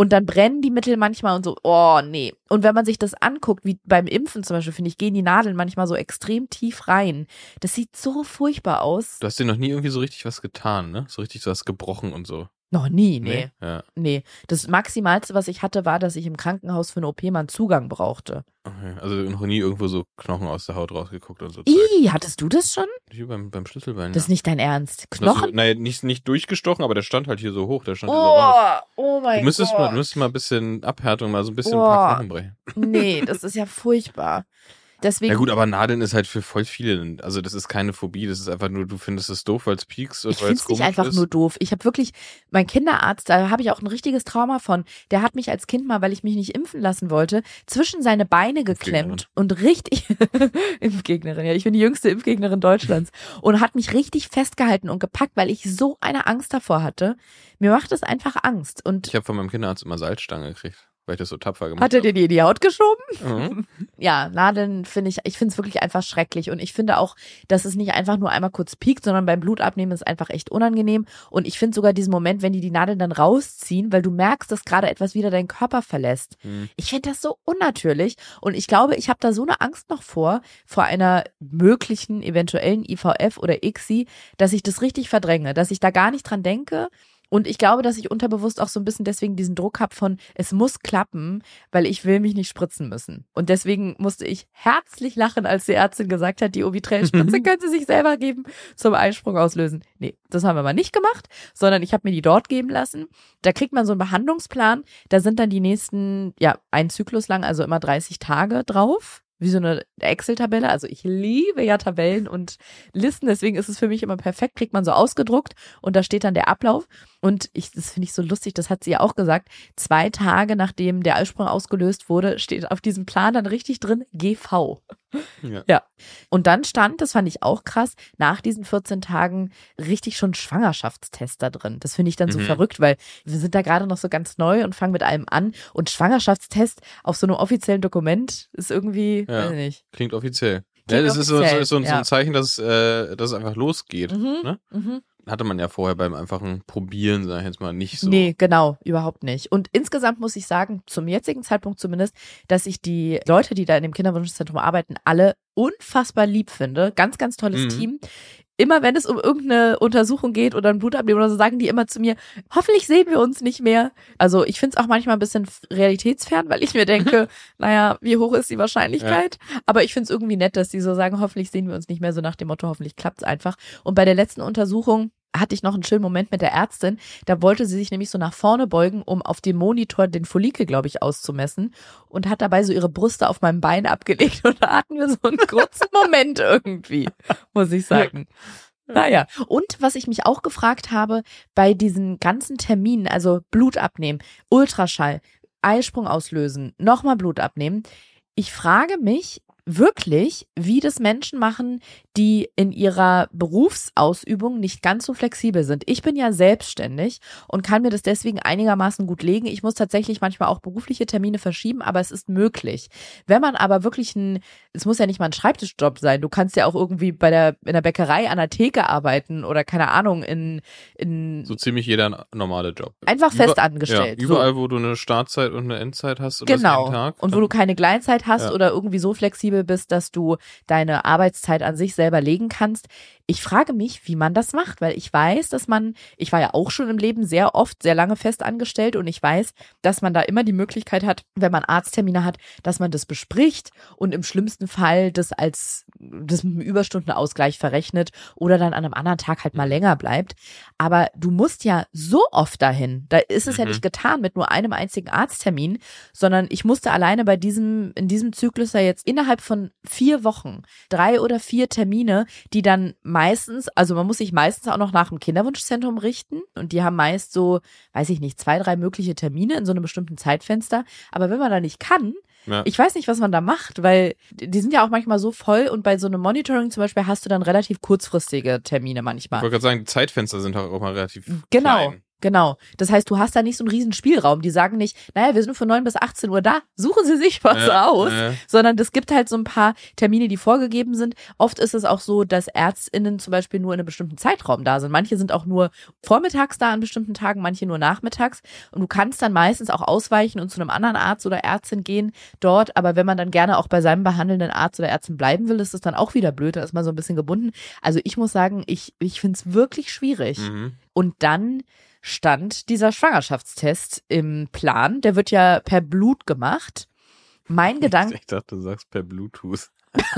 Und dann brennen die Mittel manchmal und so, oh nee. Und wenn man sich das anguckt, wie beim Impfen zum Beispiel, finde ich, gehen die Nadeln manchmal so extrem tief rein. Das sieht so furchtbar aus. Du hast dir noch nie irgendwie so richtig was getan, ne? So richtig so was gebrochen und so. Noch nie, nee. Ja. Nee. Das Maximalste, was ich hatte, war, dass ich im Krankenhaus für eine OP mal einen Zugang brauchte. Okay. Also noch nie irgendwo so Knochen aus der Haut rausgeguckt und so. Ih, hattest du das schon? Hier beim, beim Schlüsselbein. Das ist ja. nicht dein Ernst. Knochen? So, naja, nicht, nicht durchgestochen, aber der stand halt hier so hoch. Der stand so raus. Oh, oh mein Du müsstest, Gott. mal, du müsstest mal ein bisschen Abhärtung, mal so ein bisschen ein paar. Knochen brechen. Nee, das ist ja furchtbar. (laughs) Deswegen, Ja gut, aber Nadeln ist halt für voll viele. Also das ist keine Phobie, das ist einfach nur, du findest es doof, weil es piekst und ich weil finde es es nicht komisch einfach ist. nur doof. Ich habe wirklich, mein Kinderarzt, da habe ich auch ein richtiges Trauma von. Der hat mich als Kind mal, weil ich mich nicht impfen lassen wollte, zwischen seine Beine geklemmt und richtig, (laughs) Impfgegnerin, ja, ich bin die jüngste Impfgegnerin Deutschlands und hat mich richtig festgehalten und gepackt, weil ich so eine Angst davor hatte. Mir macht es einfach Angst. Und Ich habe von meinem Kinderarzt immer Salzstange gekriegt, weil ich das so tapfer gemacht hat er dir die in die Haut geschoben? habe. Mhm. (laughs) ja, Nadeln finde ich, ich finde es wirklich einfach schrecklich. Und ich finde auch, dass es nicht einfach nur einmal kurz piekt, sondern beim Blutabnehmen ist einfach echt unangenehm. Und ich finde sogar diesen Moment, wenn die die Nadeln dann rausziehen, weil du merkst, dass gerade etwas wieder deinen Körper verlässt. Mhm. Ich finde das so unnatürlich. Und ich glaube, ich habe da so eine Angst noch vor, vor einer möglichen, eventuellen IVF oder ICSI, dass ich das richtig verdränge, dass ich da gar nicht dran denke. Und ich glaube, dass ich unterbewusst auch so ein bisschen deswegen diesen Druck habe von, es muss klappen, weil ich will mich nicht spritzen müssen. Und deswegen musste ich herzlich lachen, als die Ärztin gesagt hat, die Ovitrell-Spritze (laughs) können Sie sich selber geben zum Einsprung auslösen. Nee, das haben wir mal nicht gemacht, sondern ich habe mir die dort geben lassen. Da kriegt man so einen Behandlungsplan. Da sind dann die nächsten, ja, ein Zyklus lang, also immer 30 Tage drauf. Wie so eine Excel-Tabelle. Also ich liebe ja Tabellen und Listen, deswegen ist es für mich immer perfekt. Kriegt man so ausgedruckt und da steht dann der Ablauf. Und ich, das finde ich so lustig, das hat sie ja auch gesagt. Zwei Tage nachdem der Eisprung ausgelöst wurde, steht auf diesem Plan dann richtig drin GV. Ja. Ja. Und dann stand, das fand ich auch krass, nach diesen 14 Tagen richtig schon Schwangerschaftstest da drin. Das finde ich dann so Mhm. verrückt, weil wir sind da gerade noch so ganz neu und fangen mit allem an. Und Schwangerschaftstest auf so einem offiziellen Dokument ist irgendwie, Ja. weiß ich nicht. Klingt offiziell. Klingt ja, das ist so, so, offiziell, so, so ja. ein Zeichen, dass, äh, dass es einfach losgeht. Mhm. Ne? Mhm. Hatte man ja vorher beim einfachen Probieren, sag ich jetzt mal, nicht so. Nee, genau, überhaupt nicht. Und insgesamt muss ich sagen, zum jetzigen Zeitpunkt zumindest, dass ich die Leute, die da in dem Kinderwunschzentrum arbeiten, alle unfassbar lieb finde. Ganz, ganz tolles Mhm. Team. Immer wenn es um irgendeine Untersuchung geht oder ein Blutabnehmen oder so, sagen die immer zu mir, hoffentlich sehen wir uns nicht mehr. Also ich finde es auch manchmal ein bisschen realitätsfern, weil ich mir denke, (laughs) naja, wie hoch ist die Wahrscheinlichkeit? Ja. Aber ich finde es irgendwie nett, dass die so sagen, hoffentlich sehen wir uns nicht mehr, so nach dem Motto, hoffentlich klappt es einfach. Und bei der letzten Untersuchung hatte ich noch einen schönen Moment mit der Ärztin. Da wollte sie sich nämlich so nach vorne beugen, um auf dem Monitor den Follikel, glaube ich, auszumessen und hat dabei so ihre Brüste auf meinem Bein abgelegt und da hatten wir so einen kurzen Moment irgendwie, muss ich sagen. Naja, und was ich mich auch gefragt habe, bei diesen ganzen Terminen, also Blut abnehmen, Ultraschall, Eisprung auslösen, nochmal Blut abnehmen, ich frage mich, wirklich, wie das Menschen machen, die in ihrer Berufsausübung nicht ganz so flexibel sind. Ich bin ja selbstständig und kann mir das deswegen einigermaßen gut legen. Ich muss tatsächlich manchmal auch berufliche Termine verschieben, aber es ist möglich. Wenn man aber wirklich ein, es muss ja nicht mal ein Schreibtischjob sein. Du kannst ja auch irgendwie bei der, in der Bäckerei an der Theke arbeiten oder keine Ahnung, in, in. So ziemlich jeder normale Job. Einfach Über, fest angestellt. Ja, überall, so. wo du eine Startzeit und eine Endzeit hast oder genau. Tag. Und wo du keine Gleitzeit hast ja. oder irgendwie so flexibel bist, dass du deine Arbeitszeit an sich selber legen kannst. Ich frage mich, wie man das macht, weil ich weiß, dass man, ich war ja auch schon im Leben sehr oft, sehr lange fest angestellt und ich weiß, dass man da immer die Möglichkeit hat, wenn man Arzttermine hat, dass man das bespricht und im schlimmsten Fall das als das mit einem Überstundenausgleich verrechnet oder dann an einem anderen Tag halt mal länger bleibt. Aber du musst ja so oft dahin. Da ist es mhm. ja nicht getan mit nur einem einzigen Arzttermin, sondern ich musste alleine bei diesem, in diesem Zyklus ja jetzt innerhalb von vier Wochen drei oder vier Termine, die dann meistens, also man muss sich meistens auch noch nach dem Kinderwunschzentrum richten und die haben meist so, weiß ich nicht, zwei, drei mögliche Termine in so einem bestimmten Zeitfenster. Aber wenn man da nicht kann, ja. Ich weiß nicht, was man da macht, weil die sind ja auch manchmal so voll und bei so einem Monitoring zum Beispiel hast du dann relativ kurzfristige Termine manchmal. Ich wollte gerade sagen, Zeitfenster sind auch mal relativ genau. klein. Genau. Das heißt, du hast da nicht so einen riesen Spielraum. Die sagen nicht, naja, wir sind von 9 bis 18 Uhr da, suchen Sie sich was ja, aus. Ja. Sondern es gibt halt so ein paar Termine, die vorgegeben sind. Oft ist es auch so, dass ÄrztInnen zum Beispiel nur in einem bestimmten Zeitraum da sind. Manche sind auch nur vormittags da an bestimmten Tagen, manche nur nachmittags. Und du kannst dann meistens auch ausweichen und zu einem anderen Arzt oder Ärztin gehen dort. Aber wenn man dann gerne auch bei seinem behandelnden Arzt oder Ärztin bleiben will, ist es dann auch wieder blöd. Da ist man so ein bisschen gebunden. Also ich muss sagen, ich, ich finde es wirklich schwierig. Mhm. Und dann stand dieser Schwangerschaftstest im Plan. Der wird ja per Blut gemacht. Mein Gedanke. Ich dachte, du sagst per Bluetooth. (laughs)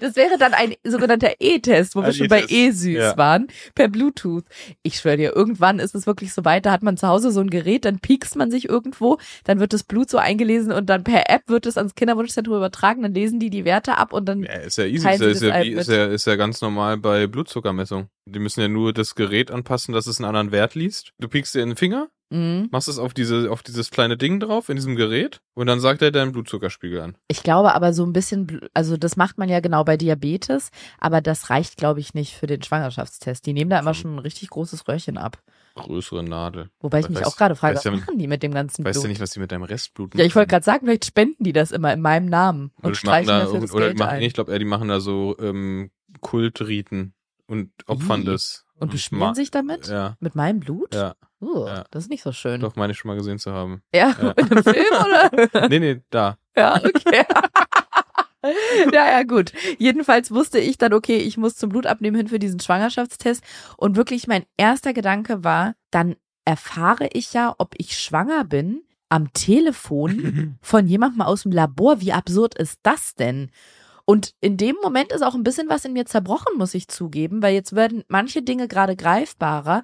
Das wäre dann ein sogenannter E-Test, wo ein wir schon bei E-Süß ja. waren, per Bluetooth. Ich schwöre dir, irgendwann ist es wirklich so weit, da hat man zu Hause so ein Gerät, dann piekst man sich irgendwo, dann wird das Blut so eingelesen und dann per App wird es ans Kinderwunschzentrum übertragen, dann lesen die die Werte ab und dann. Ja, ist ja easy, ist ja, ist, ja, ist, ja, ist ja ganz normal bei Blutzuckermessung. Die müssen ja nur das Gerät anpassen, dass es einen anderen Wert liest. Du piekst dir in den Finger, Mhm. Machst es auf diese, auf dieses kleine Ding drauf in diesem Gerät und dann sagt er deinen Blutzuckerspiegel an. Ich glaube aber so ein bisschen, also das macht man ja genau bei Diabetes, aber das reicht, glaube ich, nicht für den Schwangerschaftstest. Die nehmen da immer schon ein richtig großes Röhrchen ab. Größere Nadel. Wobei ich mich auch gerade frage, was ja, machen die mit dem ganzen Blut? Weißt du nicht, was die mit deinem Restblut machen? Ja, ich wollte gerade sagen, vielleicht spenden die das immer in meinem Namen und, und streichen da, dafür das oder Geld machen, ein. Ich glaube, die machen da so ähm, Kultriten und opfern Wie? das. Und beschmieren sich damit? Ja. Mit meinem Blut? Ja. Uh, ja. Das ist nicht so schön. Doch, meine ich schon mal gesehen zu haben. Ja, ja. (laughs) in einem Film oder? (laughs) nee, nee, da. Ja, okay. (laughs) ja, ja, gut. Jedenfalls wusste ich dann, okay, ich muss zum Blutabnehmen hin für diesen Schwangerschaftstest. Und wirklich mein erster Gedanke war, dann erfahre ich ja, ob ich schwanger bin am Telefon von jemandem aus dem Labor. Wie absurd ist das denn? Und in dem Moment ist auch ein bisschen was in mir zerbrochen, muss ich zugeben, weil jetzt werden manche Dinge gerade greifbarer.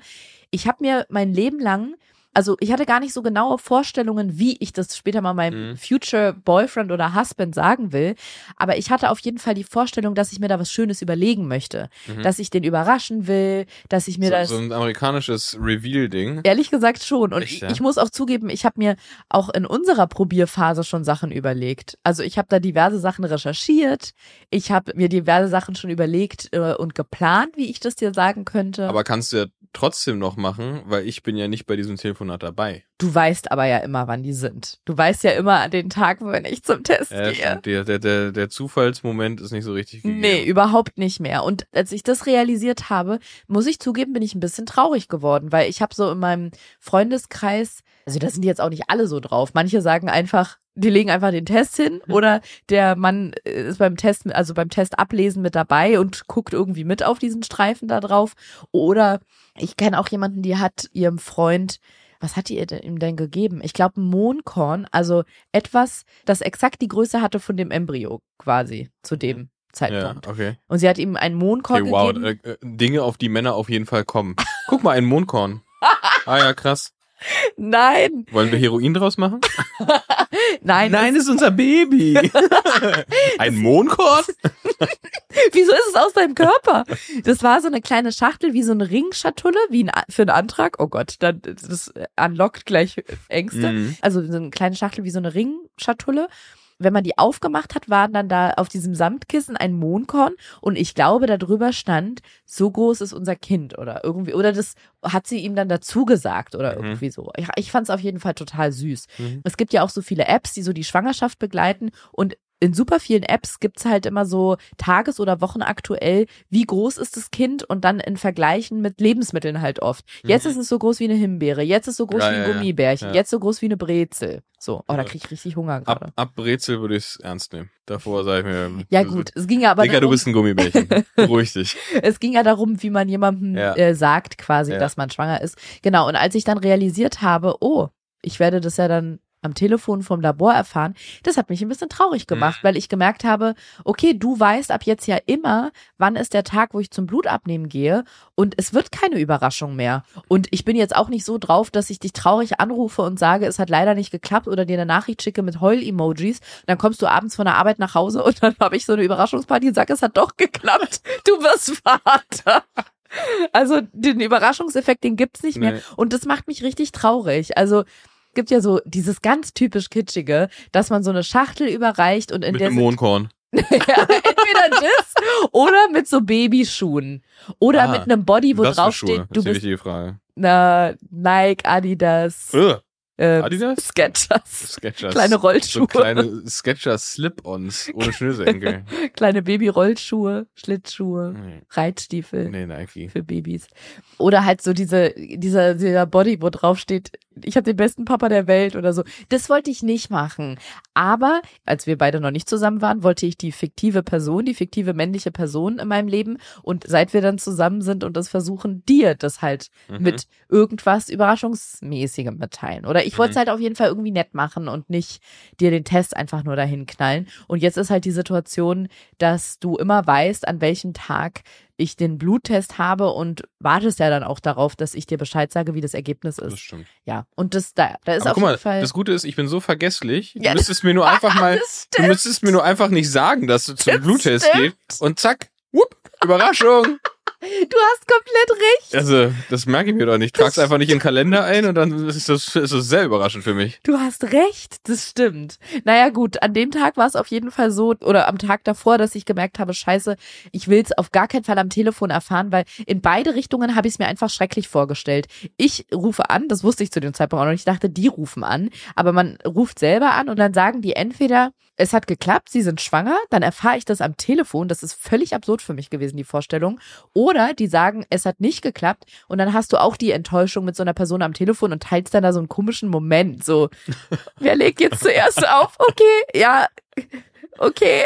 Ich habe mir mein Leben lang also ich hatte gar nicht so genaue Vorstellungen, wie ich das später mal meinem mhm. Future Boyfriend oder Husband sagen will. Aber ich hatte auf jeden Fall die Vorstellung, dass ich mir da was Schönes überlegen möchte. Mhm. Dass ich den überraschen will, dass ich mir so, das. So ein amerikanisches Reveal-Ding. Ehrlich gesagt schon. Und Echt, ja? ich, ich muss auch zugeben, ich habe mir auch in unserer Probierphase schon Sachen überlegt. Also ich habe da diverse Sachen recherchiert. Ich habe mir diverse Sachen schon überlegt äh, und geplant, wie ich das dir sagen könnte. Aber kannst du ja trotzdem noch machen, weil ich bin ja nicht bei diesem Telefonat dabei. Du weißt aber ja immer, wann die sind. Du weißt ja immer an den Tag, wenn ich zum Test ja, gehe. Der, der, der, der Zufallsmoment ist nicht so richtig gegeben. Nee, überhaupt nicht mehr. Und als ich das realisiert habe, muss ich zugeben, bin ich ein bisschen traurig geworden, weil ich habe so in meinem Freundeskreis, also da sind die jetzt auch nicht alle so drauf. Manche sagen einfach, die legen einfach den Test hin oder der Mann ist beim Test, also beim Test ablesen mit dabei und guckt irgendwie mit auf diesen Streifen da drauf. Oder ich kenne auch jemanden, die hat ihrem Freund, was hat die ihr ihm denn gegeben? Ich glaube, ein Mohnkorn, also etwas, das exakt die Größe hatte von dem Embryo quasi zu dem Ja, Zeitpunkt. okay. Und sie hat ihm einen Mohnkorn Okay, wow. gegeben. Äh, äh, Dinge, auf die Männer auf jeden Fall kommen. Guck mal, ein Mondkorn. (laughs) Ah ja, krass. Nein, Wollen wir Heroin draus machen? (laughs) nein, ist unser Baby. (laughs) ein Mondkorn? (laughs) Wieso ist es aus deinem Körper? Das war so eine kleine Schachtel wie so eine Ringschatulle, wie ein, für einen Antrag. Oh Gott, dann, das unlockt gleich Ängste. Mhm. Also so eine kleine Schachtel wie so eine Ringschatulle. Wenn man die aufgemacht hat, waren dann da auf diesem Samtkissen ein Mohnkorn und ich glaube, darüber stand, so groß ist unser Kind oder irgendwie, oder das hat sie ihm dann dazu gesagt oder Mhm. irgendwie so. Ich, ich fand es auf jeden Fall total süß. Mhm. Es gibt ja auch so viele Apps, die so die Schwangerschaft begleiten und in super vielen Apps gibt's halt immer so tages- oder wochenaktuell, wie groß ist das Kind und dann in Vergleichen mit Lebensmitteln halt oft. Jetzt Mhm. ist es so groß wie eine Himbeere, jetzt ist es so groß Ja, wie ein ja. Gummibärchen, Ja. jetzt so groß wie eine Brezel. So, oh, da krieg ich richtig Hunger Ab, gerade. ab Brezel würde ich es ernst nehmen. Davor sage ich mir. Ja gut, es ging ja aber Digga, du darum, bist ein Gummibärchen. (laughs) Beruhig dich. es ging ja darum, wie man jemandem äh, sagt quasi, dass man schwanger ist. Genau, und als ich dann realisiert habe, oh, ich werde das ja dann am Telefon vom Labor erfahren, das hat mich ein bisschen traurig gemacht, Mhm. weil ich gemerkt habe, okay, du weißt ab jetzt ja immer, wann ist der Tag, wo ich zum Blutabnehmen gehe und es wird keine Überraschung mehr. Und ich bin jetzt auch nicht so drauf, dass ich dich traurig anrufe und sage, es hat leider nicht geklappt oder dir eine Nachricht schicke mit Heul-Emojis. Dann kommst du abends von der Arbeit nach Hause und dann habe ich so eine Überraschungsparty und sage, es hat doch geklappt. Du wirst Vater. Also den Überraschungseffekt, den gibt's nicht mehr. Nee. Und das macht mich richtig traurig. Also gibt ja so dieses ganz typisch kitschige, dass man so eine Schachtel überreicht und in Mit der dem sind- Mondkorn. (laughs) ja, entweder das oder mit so Babyschuhen oder Ah, mit einem Body, wo Was für drauf Schuhe? steht, Das du ist die bist wichtige Frage. na, Nike, Adidas, Ugh, äh, Adidas? Skechers, Sketchers. kleine So Rollschuhe, kleine Sketchers Slip-Ons ohne Schnürsenkel. (laughs) kleine Baby-Rollschuhe, Schlittschuhe, nee, Reitstiefel. nee, Nike. für Babys. Oder halt so diese, dieser, dieser Body, wo drauf steht, ich habe den besten Papa der Welt oder so. Das wollte ich nicht machen. Aber als wir beide noch nicht zusammen waren, wollte ich die fiktive Person, die fiktive männliche Person in meinem Leben. Und seit wir dann zusammen sind und das versuchen, dir das halt Mhm. mit irgendwas Überraschungsmäßigem mitteilen. Oder ich wollte es Mhm. halt auf jeden Fall irgendwie nett machen und nicht dir den Test einfach nur dahin knallen. Und jetzt ist halt die Situation, dass du immer weißt, an welchem Tag ich den Bluttest habe und wartest ja dann auch darauf, dass ich dir Bescheid sage, wie das Ergebnis Das ist. stimmt. Ja. Und das da, da ist Aber auf guck mal, jeden Fall. das Gute ist, ich bin so vergesslich. Ja, du müsstest mir nur (laughs) einfach mal, das du müsstest mir nur einfach nicht sagen, dass du zum Das Bluttest stimmt. gehst und zack, whoop, Überraschung. Du hast komplett recht. Also, das merke ich mir doch nicht. Trag's einfach nicht in den Kalender ein und dann ist das, ist das sehr überraschend für mich. Du hast recht, das stimmt. Naja gut, an dem Tag war es auf jeden Fall so, oder am Tag davor, dass ich gemerkt habe, scheiße, ich will es auf gar keinen Fall am Telefon erfahren, weil in beide Richtungen habe ich es mir einfach schrecklich vorgestellt. Ich rufe an, das wusste ich zu dem Zeitpunkt auch noch nicht, ich dachte, die rufen an, aber man ruft selber an und dann sagen die entweder, es hat geklappt, sie sind schwanger, dann erfahre ich das am Telefon, das ist völlig absurd für mich gewesen, die Vorstellung, oder die sagen, es hat nicht geklappt und dann hast du auch die Enttäuschung mit so einer Person am Telefon und teilst dann da so einen komischen Moment, so, (laughs) wer legt jetzt zuerst auf? Okay, ja, okay,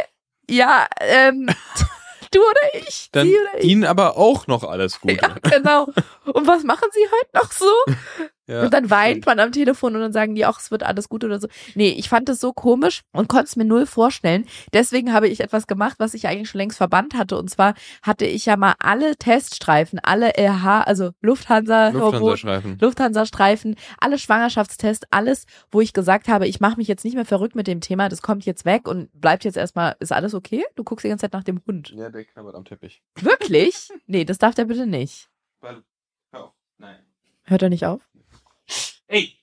ja, ähm, (laughs) du oder ich, Dann sie oder ich. ihnen aber auch noch alles Gute. Ja, genau. Und was machen sie heute noch so? (laughs) Ja. und dann weint man am Telefon und dann sagen die, ach, es wird alles gut oder so. Nee, ich fand es so komisch und konnte es mir null vorstellen. Deswegen habe ich etwas gemacht, was ich eigentlich schon längst verbannt hatte. Und zwar hatte ich ja mal alle Teststreifen, alle RH, also Lufthansa, Lufthansa-Streifen. Lufthansa-Streifen, alle Schwangerschaftstests, alles, wo ich gesagt habe, ich mache mich jetzt nicht mehr verrückt mit dem Thema, das kommt jetzt weg und bleibt jetzt erstmal, ist alles okay? Du guckst die ganze Zeit nach dem Hund. Ja, der knabbert am Teppich. Wirklich? Nee, das darf der bitte nicht. Warte, hör auf. Nein. Hört er nicht auf? Ey!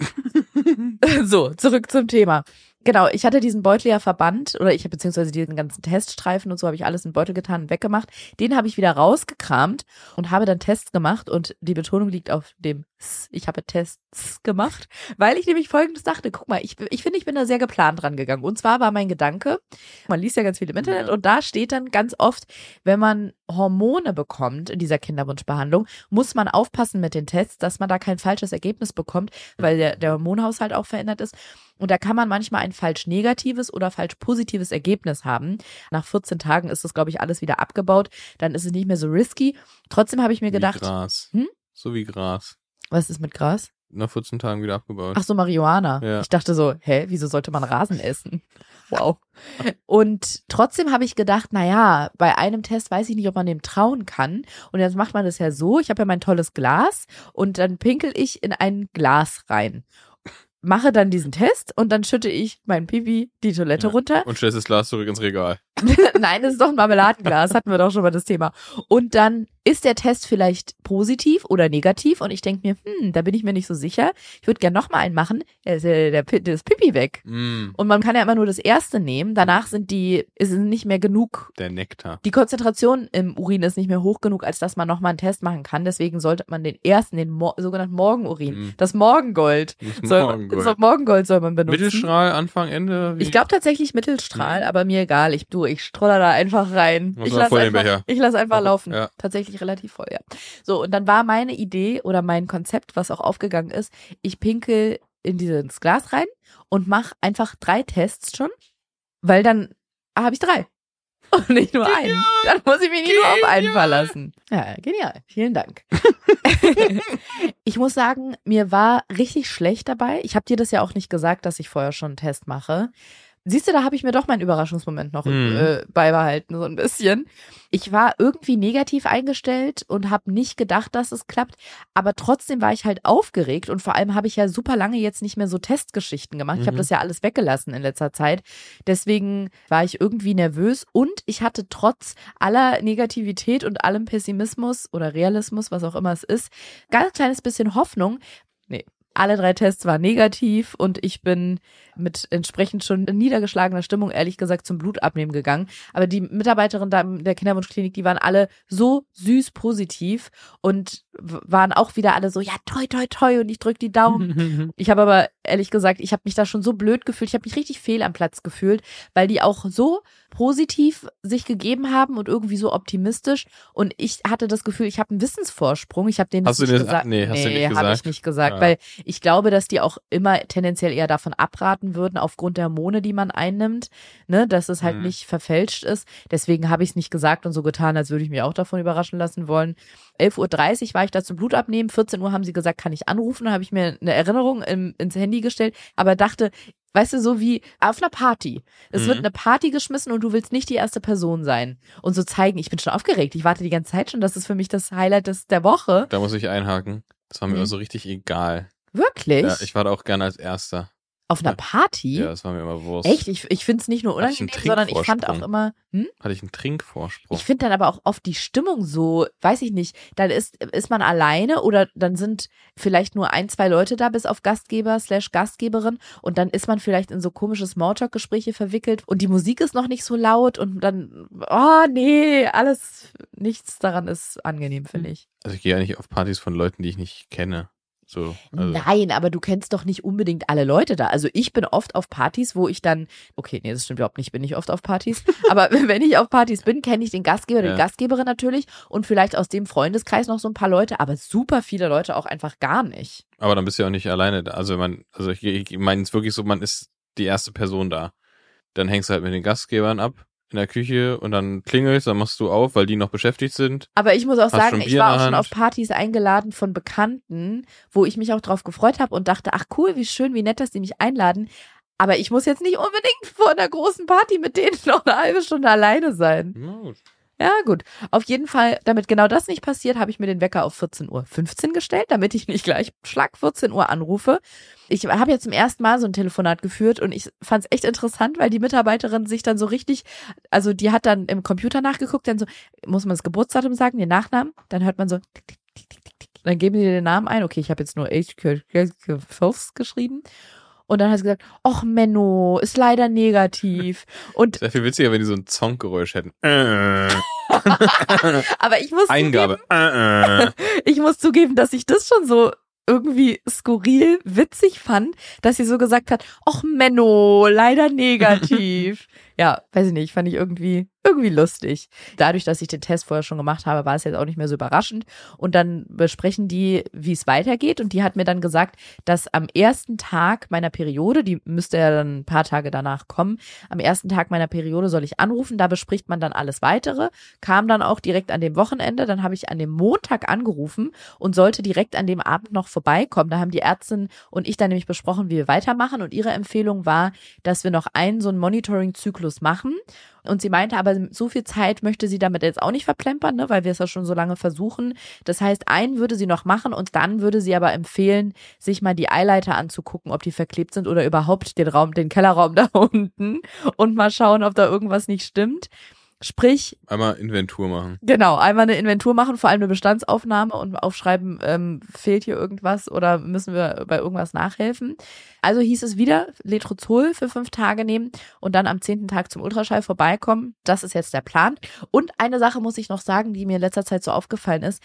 (laughs) So, zurück zum Thema. Genau, ich hatte diesen Beutel ja verbannt oder ich habe beziehungsweise diesen ganzen Teststreifen und so habe ich alles in den Beutel getan und weggemacht. Den habe ich wieder rausgekramt und habe dann Tests gemacht und die Betonung liegt auf dem S. Ich habe Tests gemacht, weil ich nämlich folgendes dachte, guck mal, ich, ich finde, ich bin da sehr geplant dran gegangen. Und zwar war mein Gedanke, man liest ja ganz viel im Internet und da steht dann ganz oft, wenn man Hormone bekommt in dieser Kinderwunschbehandlung, muss man aufpassen mit den Tests, dass man da kein falsches Ergebnis bekommt, weil der, der Hormonhaushalt auch verändert ist. Und da kann man manchmal ein falsch negatives oder falsch positives Ergebnis haben. Nach 14 Tagen ist das, glaube ich, alles wieder abgebaut. Dann ist es nicht mehr so risky. Trotzdem habe ich mir gedacht, Wie Gras. Hm? So wie Gras. was ist mit Gras? Nach 14 Tagen wieder abgebaut. Ach so, Marihuana. Ja. Ich dachte so, hä, wieso sollte man Rasen essen? (laughs) Wow. Und trotzdem habe ich gedacht, na ja, bei einem Test weiß ich nicht, ob man dem trauen kann. Und jetzt macht man das ja so, ich habe ja mein tolles Glas und dann pinkel ich in ein Glas rein. Mache dann diesen Test und dann schütte ich mein Pipi die Toilette Ja. runter Und stellst das Glas zurück ins Regal. (laughs) Nein, das ist doch ein Marmeladenglas, hatten wir doch schon mal das Thema. Und dann ist der Test vielleicht positiv oder negativ und ich denke mir, hm, da bin ich mir nicht so sicher. Ich würde gerne noch mal einen machen. Ist ja der, Pi- das Pipi weg. Mm, Und man kann ja immer nur das erste nehmen. Danach sind die, ist nicht mehr genug. der Nektar. Die Konzentration im Urin ist nicht mehr hoch genug, als dass man noch mal einen Test machen kann. Deswegen sollte man den ersten, den Mo sogenannten Morgenurin, Mhm. das Morgengold, Das soll, Morgengold. soll, Morgengold soll man benutzen. Mittelstrahl, Anfang, Ende? Wie? Ich glaube tatsächlich Mittelstrahl, aber mir egal. Ich du, ich stroller da einfach rein. Muss Ich lasse einfach, ich lass einfach Auch- laufen. ja. Tatsächlich relativ voll, ja. So, und dann war meine Idee oder mein Konzept, was auch aufgegangen ist, ich pinkel in dieses Glas rein und mache einfach drei Tests schon, weil dann habe ich drei. (laughs) Und nicht nur einen. Dann muss ich mich nicht nur auf einen Genial. verlassen. Ja, genial. Vielen Dank. (laughs) ich muss sagen, mir war richtig schlecht dabei. Ich habe dir das ja auch nicht gesagt, dass ich vorher schon einen Test mache. Siehst du, da habe ich mir doch meinen Überraschungsmoment noch Mhm. äh, beibehalten, so ein bisschen. Ich war irgendwie negativ eingestellt und habe nicht gedacht, dass es klappt. Aber trotzdem war ich halt aufgeregt und vor allem habe ich ja super lange jetzt nicht mehr so Testgeschichten gemacht. Ich habe Mhm. das ja alles weggelassen in letzter Zeit. Deswegen war ich irgendwie nervös und ich hatte trotz aller Negativität und allem Pessimismus oder Realismus, was auch immer es ist, ganz kleines bisschen Hoffnung. Nee. Alle drei Tests waren negativ und ich bin mit entsprechend schon niedergeschlagener Stimmung, ehrlich gesagt, zum Blutabnehmen gegangen. Aber die Mitarbeiterin da in der Kinderwunschklinik, die waren alle so süß positiv und waren auch wieder alle so, ja, toi, toi, toi und ich drück die Daumen. (laughs) Ich habe aber ehrlich gesagt, ich habe mich da schon so blöd gefühlt, ich habe mich richtig fehl am Platz gefühlt, weil die auch so positiv sich gegeben haben und irgendwie so optimistisch und ich hatte das Gefühl, ich habe einen Wissensvorsprung. Ich habe denen Hast das du nicht gesagt. nee, hast du nicht habe ich gesagt? nicht gesagt, Ja. weil ich glaube, dass die auch immer tendenziell eher davon abraten würden aufgrund der Hormone, die man einnimmt, ne, dass es halt Mhm. nicht verfälscht ist. Deswegen habe ich es nicht gesagt und so getan, als würde ich mich auch davon überraschen lassen wollen. 11.30 Uhr war ich da zum Blutabnehmen. 14 Uhr haben sie gesagt, kann ich anrufen. Da habe ich mir eine Erinnerung im, ins Handy gestellt, aber dachte, weißt du, so wie auf einer Party. Es Mhm. wird eine Party geschmissen und du willst nicht die erste Person sein. Und so zeigen, ich bin schon aufgeregt. Ich warte die ganze Zeit schon. Das ist für mich das Highlight des, der Woche. Da muss ich einhaken. Das war mir Mhm. immer so richtig egal. Wirklich? Ja, ich war da auch gerne als Erster. auf einer Party? Ja, das war mir immer Wurst. Echt? Ich, ich finde es nicht nur ich unangenehm, sondern ich fand auch immer, hm? Hatte ich einen Trinkvorsprung. Ich finde dann aber auch oft die Stimmung so, weiß ich nicht, dann ist, ist man alleine oder dann sind vielleicht nur ein, zwei Leute da, bis auf Gastgeber slash Gastgeberin und dann ist man vielleicht in so komische Smalltalk-Gespräche verwickelt und die Musik ist noch nicht so laut und dann, oh nee, alles, nichts daran ist angenehm, finde ich. Also ich gehe ja nicht auf Partys von Leuten, die ich nicht kenne. So, also, Nein, aber du kennst doch nicht unbedingt alle Leute da. Also ich bin oft auf Partys, wo ich dann, okay, nee, das stimmt überhaupt nicht, bin ich oft auf Partys. (laughs) aber (laughs) wenn ich auf Partys bin, kenne ich den Gastgeber, Ja. die Gastgeberin natürlich und vielleicht aus dem Freundeskreis noch so ein paar Leute, aber super viele Leute auch einfach gar nicht. aber dann bist du ja auch nicht alleine da. Also man, also ich, ich meine es wirklich so, man ist die erste Person da. Dann hängst du halt mit den Gastgebern ab in der Küche und dann klingelst, dann machst du auf, weil die noch beschäftigt sind. Aber ich muss auch Hast sagen, ich war auch schon auf? Partys eingeladen von Bekannten, wo ich mich auch drauf gefreut habe und dachte, ach cool, wie schön, wie nett, dass die mich einladen. Aber ich muss jetzt nicht unbedingt vor einer großen Party mit denen noch eine halbe Stunde alleine sein. Na gut. Ja, gut. Auf jeden Fall, damit genau das nicht passiert, habe ich mir den Wecker auf 14.15 Uhr gestellt, damit ich nicht gleich Schlag 14 Uhr anrufe. Ich habe ja zum ersten Mal so ein Telefonat geführt und ich fand es echt interessant, weil die Mitarbeiterin sich dann so richtig, also die hat dann im Computer nachgeguckt, dann so, muss man das Geburtsdatum sagen, den Nachnamen, dann hört man so, tick, tick, tick, tick, tick, dann geben die den Namen ein, okay, ich habe jetzt nur H. Geschrieben. Und dann hat sie gesagt, ach Menno, ist leider negativ. Und Sehr viel witziger, wenn die so ein Zonggeräusch hätten. Äh, (laughs) aber ich muss Eingabe. Äh, (laughs) äh. ich muss zugeben, dass ich das schon so irgendwie skurril witzig fand, dass sie so gesagt hat, ach Menno, leider negativ. (laughs) Ja, weiß ich nicht, fand ich irgendwie, irgendwie lustig. Dadurch, dass ich den Test vorher schon gemacht habe, war es jetzt auch nicht mehr so überraschend. Und dann besprechen die, wie es weitergeht. Und die hat mir dann gesagt, dass am ersten Tag meiner Periode, die müsste ja dann ein paar Tage danach kommen, am ersten Tag meiner Periode soll ich anrufen, da bespricht man dann alles weitere. Kam dann auch direkt an dem Wochenende, dann habe ich an dem Montag angerufen und sollte direkt an dem Abend noch vorbeikommen. Da haben die Ärztin und ich dann nämlich besprochen, wie wir weitermachen. Und ihre Empfehlung war, dass wir noch einen so einen Monitoring-Zyklus machen. Und sie meinte aber, so viel Zeit möchte sie damit jetzt auch nicht verplempern, ne, weil wir es ja schon so lange versuchen. Das heißt, einen würde sie noch machen und dann würde sie aber empfehlen, sich mal die Eileiter anzugucken, ob die verklebt sind oder überhaupt den Raum, den Kellerraum (laughs) da unten und mal schauen, ob da irgendwas nicht stimmt. Sprich, Einmal Inventur machen. Genau, einmal eine Inventur machen, vor allem eine Bestandsaufnahme und aufschreiben, ähm, fehlt hier irgendwas oder müssen wir bei irgendwas nachhelfen. Also hieß es wieder, Letrozol für fünf Tage nehmen und dann am zehnten Tag zum Ultraschall vorbeikommen. Das ist jetzt der Plan. Und eine Sache muss ich noch sagen, die mir in letzter Zeit so aufgefallen ist.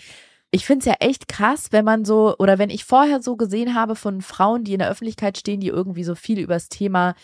Ich finde es ja echt krass, wenn man so, oder wenn ich vorher so gesehen habe von Frauen, die in der Öffentlichkeit stehen, die irgendwie so viel übers Thema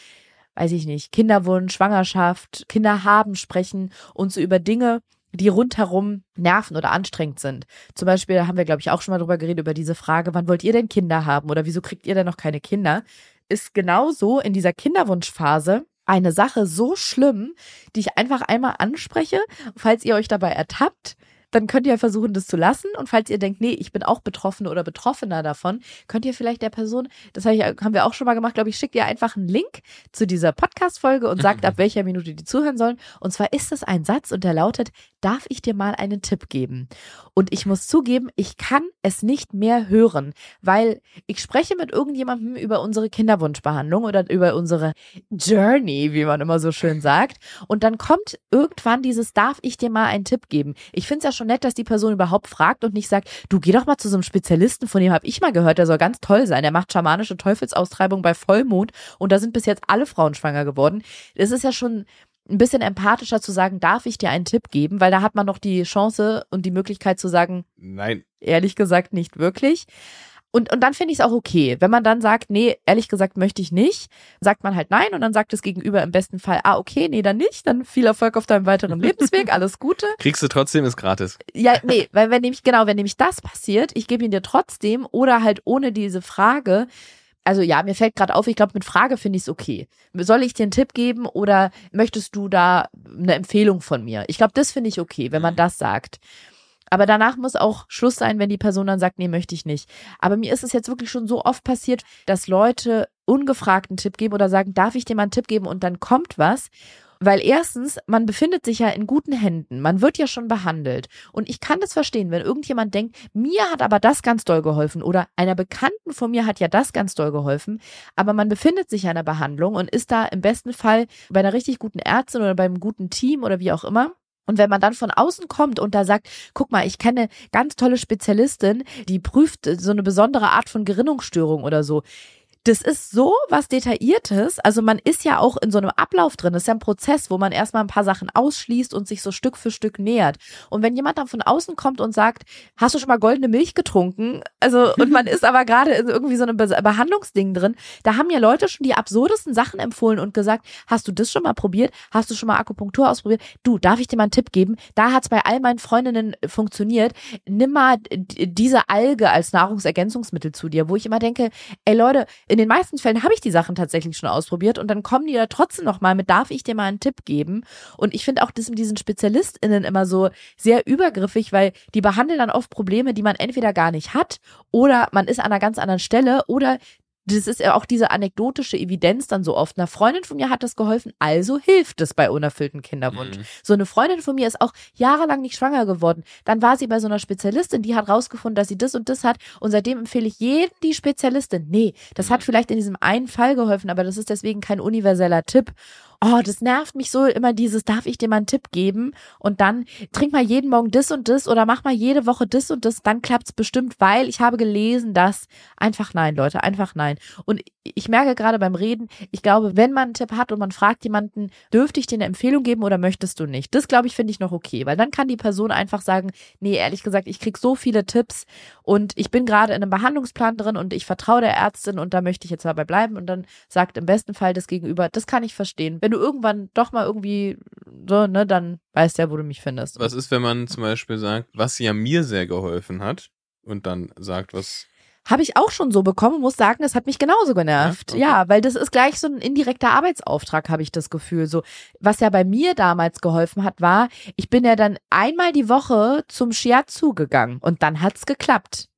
weiß ich nicht, Kinderwunsch, Schwangerschaft, Kinder haben sprechen und so über Dinge, die rundherum nerven oder anstrengend sind. Zum Beispiel haben wir, glaube ich, auch schon mal drüber geredet, über diese Frage, wann wollt ihr denn Kinder haben oder wieso kriegt ihr denn noch keine Kinder? Ist genauso in dieser Kinderwunschphase eine Sache so schlimm, die ich einfach einmal anspreche, falls ihr euch dabei ertappt, dann könnt ihr versuchen, das zu lassen. Und falls ihr denkt, nee, ich bin auch Betroffene oder Betroffener davon, könnt ihr vielleicht der Person, das haben wir auch schon mal gemacht, glaube ich, schickt ihr einfach einen Link zu dieser Podcast-Folge und sagt, (laughs) ab welcher Minute die zuhören sollen. Und zwar ist es ein Satz und der lautet, darf ich dir mal einen Tipp geben? Und ich muss zugeben, ich kann es nicht mehr hören, weil ich spreche mit irgendjemandem über unsere Kinderwunschbehandlung oder über unsere Journey, wie man immer so schön sagt. Und dann kommt irgendwann dieses, darf ich dir mal einen Tipp geben? Ich finde es ja schon nett, dass die Person überhaupt fragt und nicht sagt, du geh doch mal zu so einem Spezialisten, von dem habe ich mal gehört, der soll ganz toll sein. Der macht schamanische Teufelsaustreibung bei Vollmond und da sind bis jetzt alle Frauen schwanger geworden. Es ist ja schon ein bisschen empathischer zu sagen, darf ich dir einen Tipp geben, weil da hat man noch die Chance und die Möglichkeit zu sagen, Nein. ehrlich gesagt nicht wirklich. Und, und dann finde ich es auch okay. Wenn man dann sagt, nee, ehrlich gesagt möchte ich nicht, sagt man halt nein und dann sagt das Gegenüber im besten Fall, ah, okay, nee, dann nicht, dann viel Erfolg auf deinem weiteren Lebensweg, alles Gute. (laughs) Kriegst du trotzdem, ist gratis. Ja, nee, weil wenn nämlich, genau, wenn nämlich das passiert, ich gebe ihn dir trotzdem oder halt ohne diese Frage, also ja, mir fällt gerade auf, ich glaube, mit Frage finde ich es okay. Soll ich dir einen Tipp geben oder möchtest du da eine Empfehlung von mir? Ich glaube, das finde ich okay, wenn man das sagt. Aber danach muss auch Schluss sein, wenn die Person dann sagt, nee, möchte ich nicht. Aber mir ist es jetzt wirklich schon so oft passiert, dass Leute ungefragt einen Tipp geben oder sagen, darf ich dir mal einen Tipp geben und dann kommt was. Weil erstens, man befindet sich ja in guten Händen. Man wird ja schon behandelt. Und ich kann das verstehen, wenn irgendjemand denkt, mir hat aber das ganz doll geholfen oder einer Bekannten von mir hat ja das ganz doll geholfen. Aber man befindet sich ja in der Behandlung und ist da im besten Fall bei einer richtig guten Ärztin oder beim guten Team oder wie auch immer. Und wenn man dann von außen kommt und da sagt, guck mal, ich kenne ganz tolle Spezialistin, die prüft so eine besondere Art von Gerinnungsstörung oder so das ist so was Detailliertes. Also man ist ja auch in so einem Ablauf drin. Das ist ja ein Prozess, wo man erstmal ein paar Sachen ausschließt und sich so Stück für Stück nähert. Und wenn jemand dann von außen kommt und sagt, hast du schon mal goldene Milch getrunken? Also, (laughs) und man ist aber gerade in irgendwie so einem Be Behandlungsding drin. Da haben ja Leute schon die absurdesten Sachen empfohlen und gesagt, hast du das schon mal probiert? Hast du schon mal Akupunktur ausprobiert? Du, darf ich dir mal einen Tipp geben? Da hat's bei all meinen Freundinnen funktioniert. Nimm mal diese Alge als Nahrungsergänzungsmittel zu dir, wo ich immer denke, ey Leute, in den meisten Fällen habe ich die Sachen tatsächlich schon ausprobiert und dann kommen die da trotzdem noch mal mit, darf ich dir mal einen Tipp geben? Und ich finde auch das mit diesen SpezialistInnen immer so sehr übergriffig, weil die behandeln dann oft Probleme, die man entweder gar nicht hat oder man ist an einer ganz anderen Stelle oder das ist ja auch diese anekdotische Evidenz dann so oft. Eine Freundin von mir hat das geholfen, also hilft es bei unerfüllten Kinderwunsch. Mhm. So eine Freundin von mir ist auch jahrelang nicht schwanger geworden. Dann war sie bei so einer Spezialistin, die hat rausgefunden, dass sie das und das hat und seitdem empfehle ich jedem die Spezialistin. Nee, das hat mhm. vielleicht in diesem einen Fall geholfen, aber das ist deswegen kein universeller Tipp oh, das nervt mich so immer dieses, darf ich dir mal einen Tipp geben? Und dann trink mal jeden Morgen das und das oder mach mal jede Woche das und das, dann klappt's bestimmt, weil ich habe gelesen, dass einfach nein, Leute, einfach nein. Und ich merke gerade beim Reden, ich glaube, wenn man einen Tipp hat und man fragt jemanden, dürfte ich dir eine Empfehlung geben oder möchtest du nicht? Das glaube ich, finde ich noch okay, weil dann kann die Person einfach sagen, nee, ehrlich gesagt, ich krieg so viele Tipps und ich bin gerade in einem Behandlungsplan drin und ich vertraue der Ärztin und da möchte ich jetzt dabei bleiben und dann sagt im besten Fall das Gegenüber, das kann ich verstehen. Wenn du irgendwann doch mal irgendwie so, ne, dann weißt ja, wo du mich findest. Was ist, wenn man zum Beispiel sagt, was ja mir sehr geholfen hat und dann sagt, was habe ich auch schon so bekommen und muss sagen, es hat mich genauso genervt. Ja, okay. ja, weil das ist gleich so ein indirekter Arbeitsauftrag, habe ich das Gefühl. So, was ja bei mir damals geholfen hat, war, ich bin ja dann einmal die Woche zum Shiatsu gegangen und dann hat's geklappt.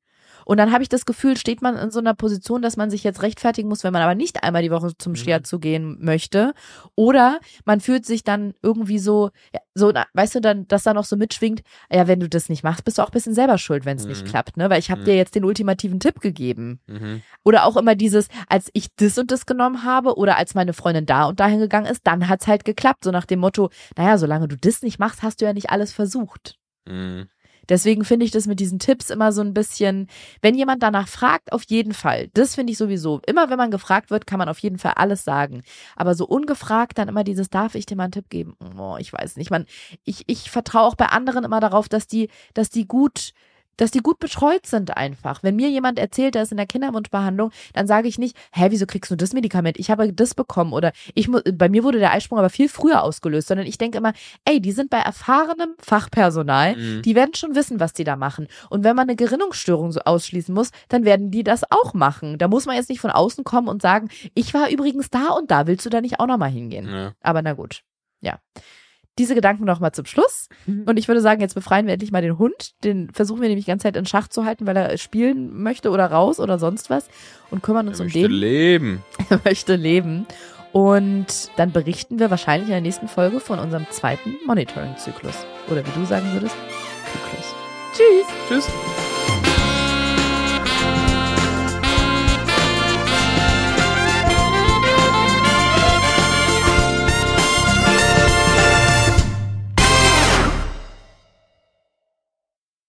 Und dann habe ich das Gefühl, steht man in so einer Position, dass man sich jetzt rechtfertigen muss, wenn man aber nicht einmal die Woche zum Mhm. Shiatsu gehen möchte. Oder man fühlt sich dann irgendwie so, so, weißt du, dann, dass da noch so mitschwingt, ja, wenn du das nicht machst, bist du auch ein bisschen selber schuld, wenn es nicht Mhm. klappt, ne? Weil ich habe Mhm. dir jetzt den ultimativen Tipp gegeben. Mhm. Oder auch immer dieses, als ich das und das genommen habe oder als meine Freundin da und dahin gegangen ist, dann hat's halt geklappt. So nach dem Motto, naja, solange du das nicht machst, hast du ja nicht alles versucht. Mhm. Deswegen finde ich das mit diesen Tipps immer so ein bisschen, wenn jemand danach fragt, auf jeden Fall. Das finde ich sowieso. Immer wenn man gefragt wird, kann man auf jeden Fall alles sagen. Aber so ungefragt dann immer dieses, darf ich dir mal einen Tipp geben? Oh, ich weiß nicht. Man, ich, ich vertraue auch bei anderen immer darauf, dass die, dass die gut, dass die gut betreut sind einfach. Wenn mir jemand erzählt, der ist in der Kinderwunschbehandlung, dann sage ich nicht, hä, wieso kriegst du das Medikament? Ich habe das bekommen oder ich bei mir wurde der Eisprung aber viel früher ausgelöst, sondern ich denke immer, ey, die sind bei erfahrenem Fachpersonal, Mhm. die werden schon wissen, was die da machen. Und wenn man eine Gerinnungsstörung so ausschließen muss, dann werden die das auch machen. Da muss man jetzt nicht von außen kommen und sagen, ich war übrigens da und da, willst du da nicht auch nochmal hingehen? Ja. Aber na gut, ja. Diese Gedanken noch mal zum Schluss. Und ich würde sagen, jetzt befreien wir endlich mal den Hund. Den versuchen wir nämlich die ganze Zeit in Schach zu halten, weil er spielen möchte oder raus oder sonst was. Und kümmern uns Er um möchte den. leben. (laughs) Er möchte leben. Und dann berichten wir wahrscheinlich in der nächsten Folge von unserem zweiten Monitoring-Zyklus. Oder wie du sagen würdest, Zyklus. Tschüss! Tschüss.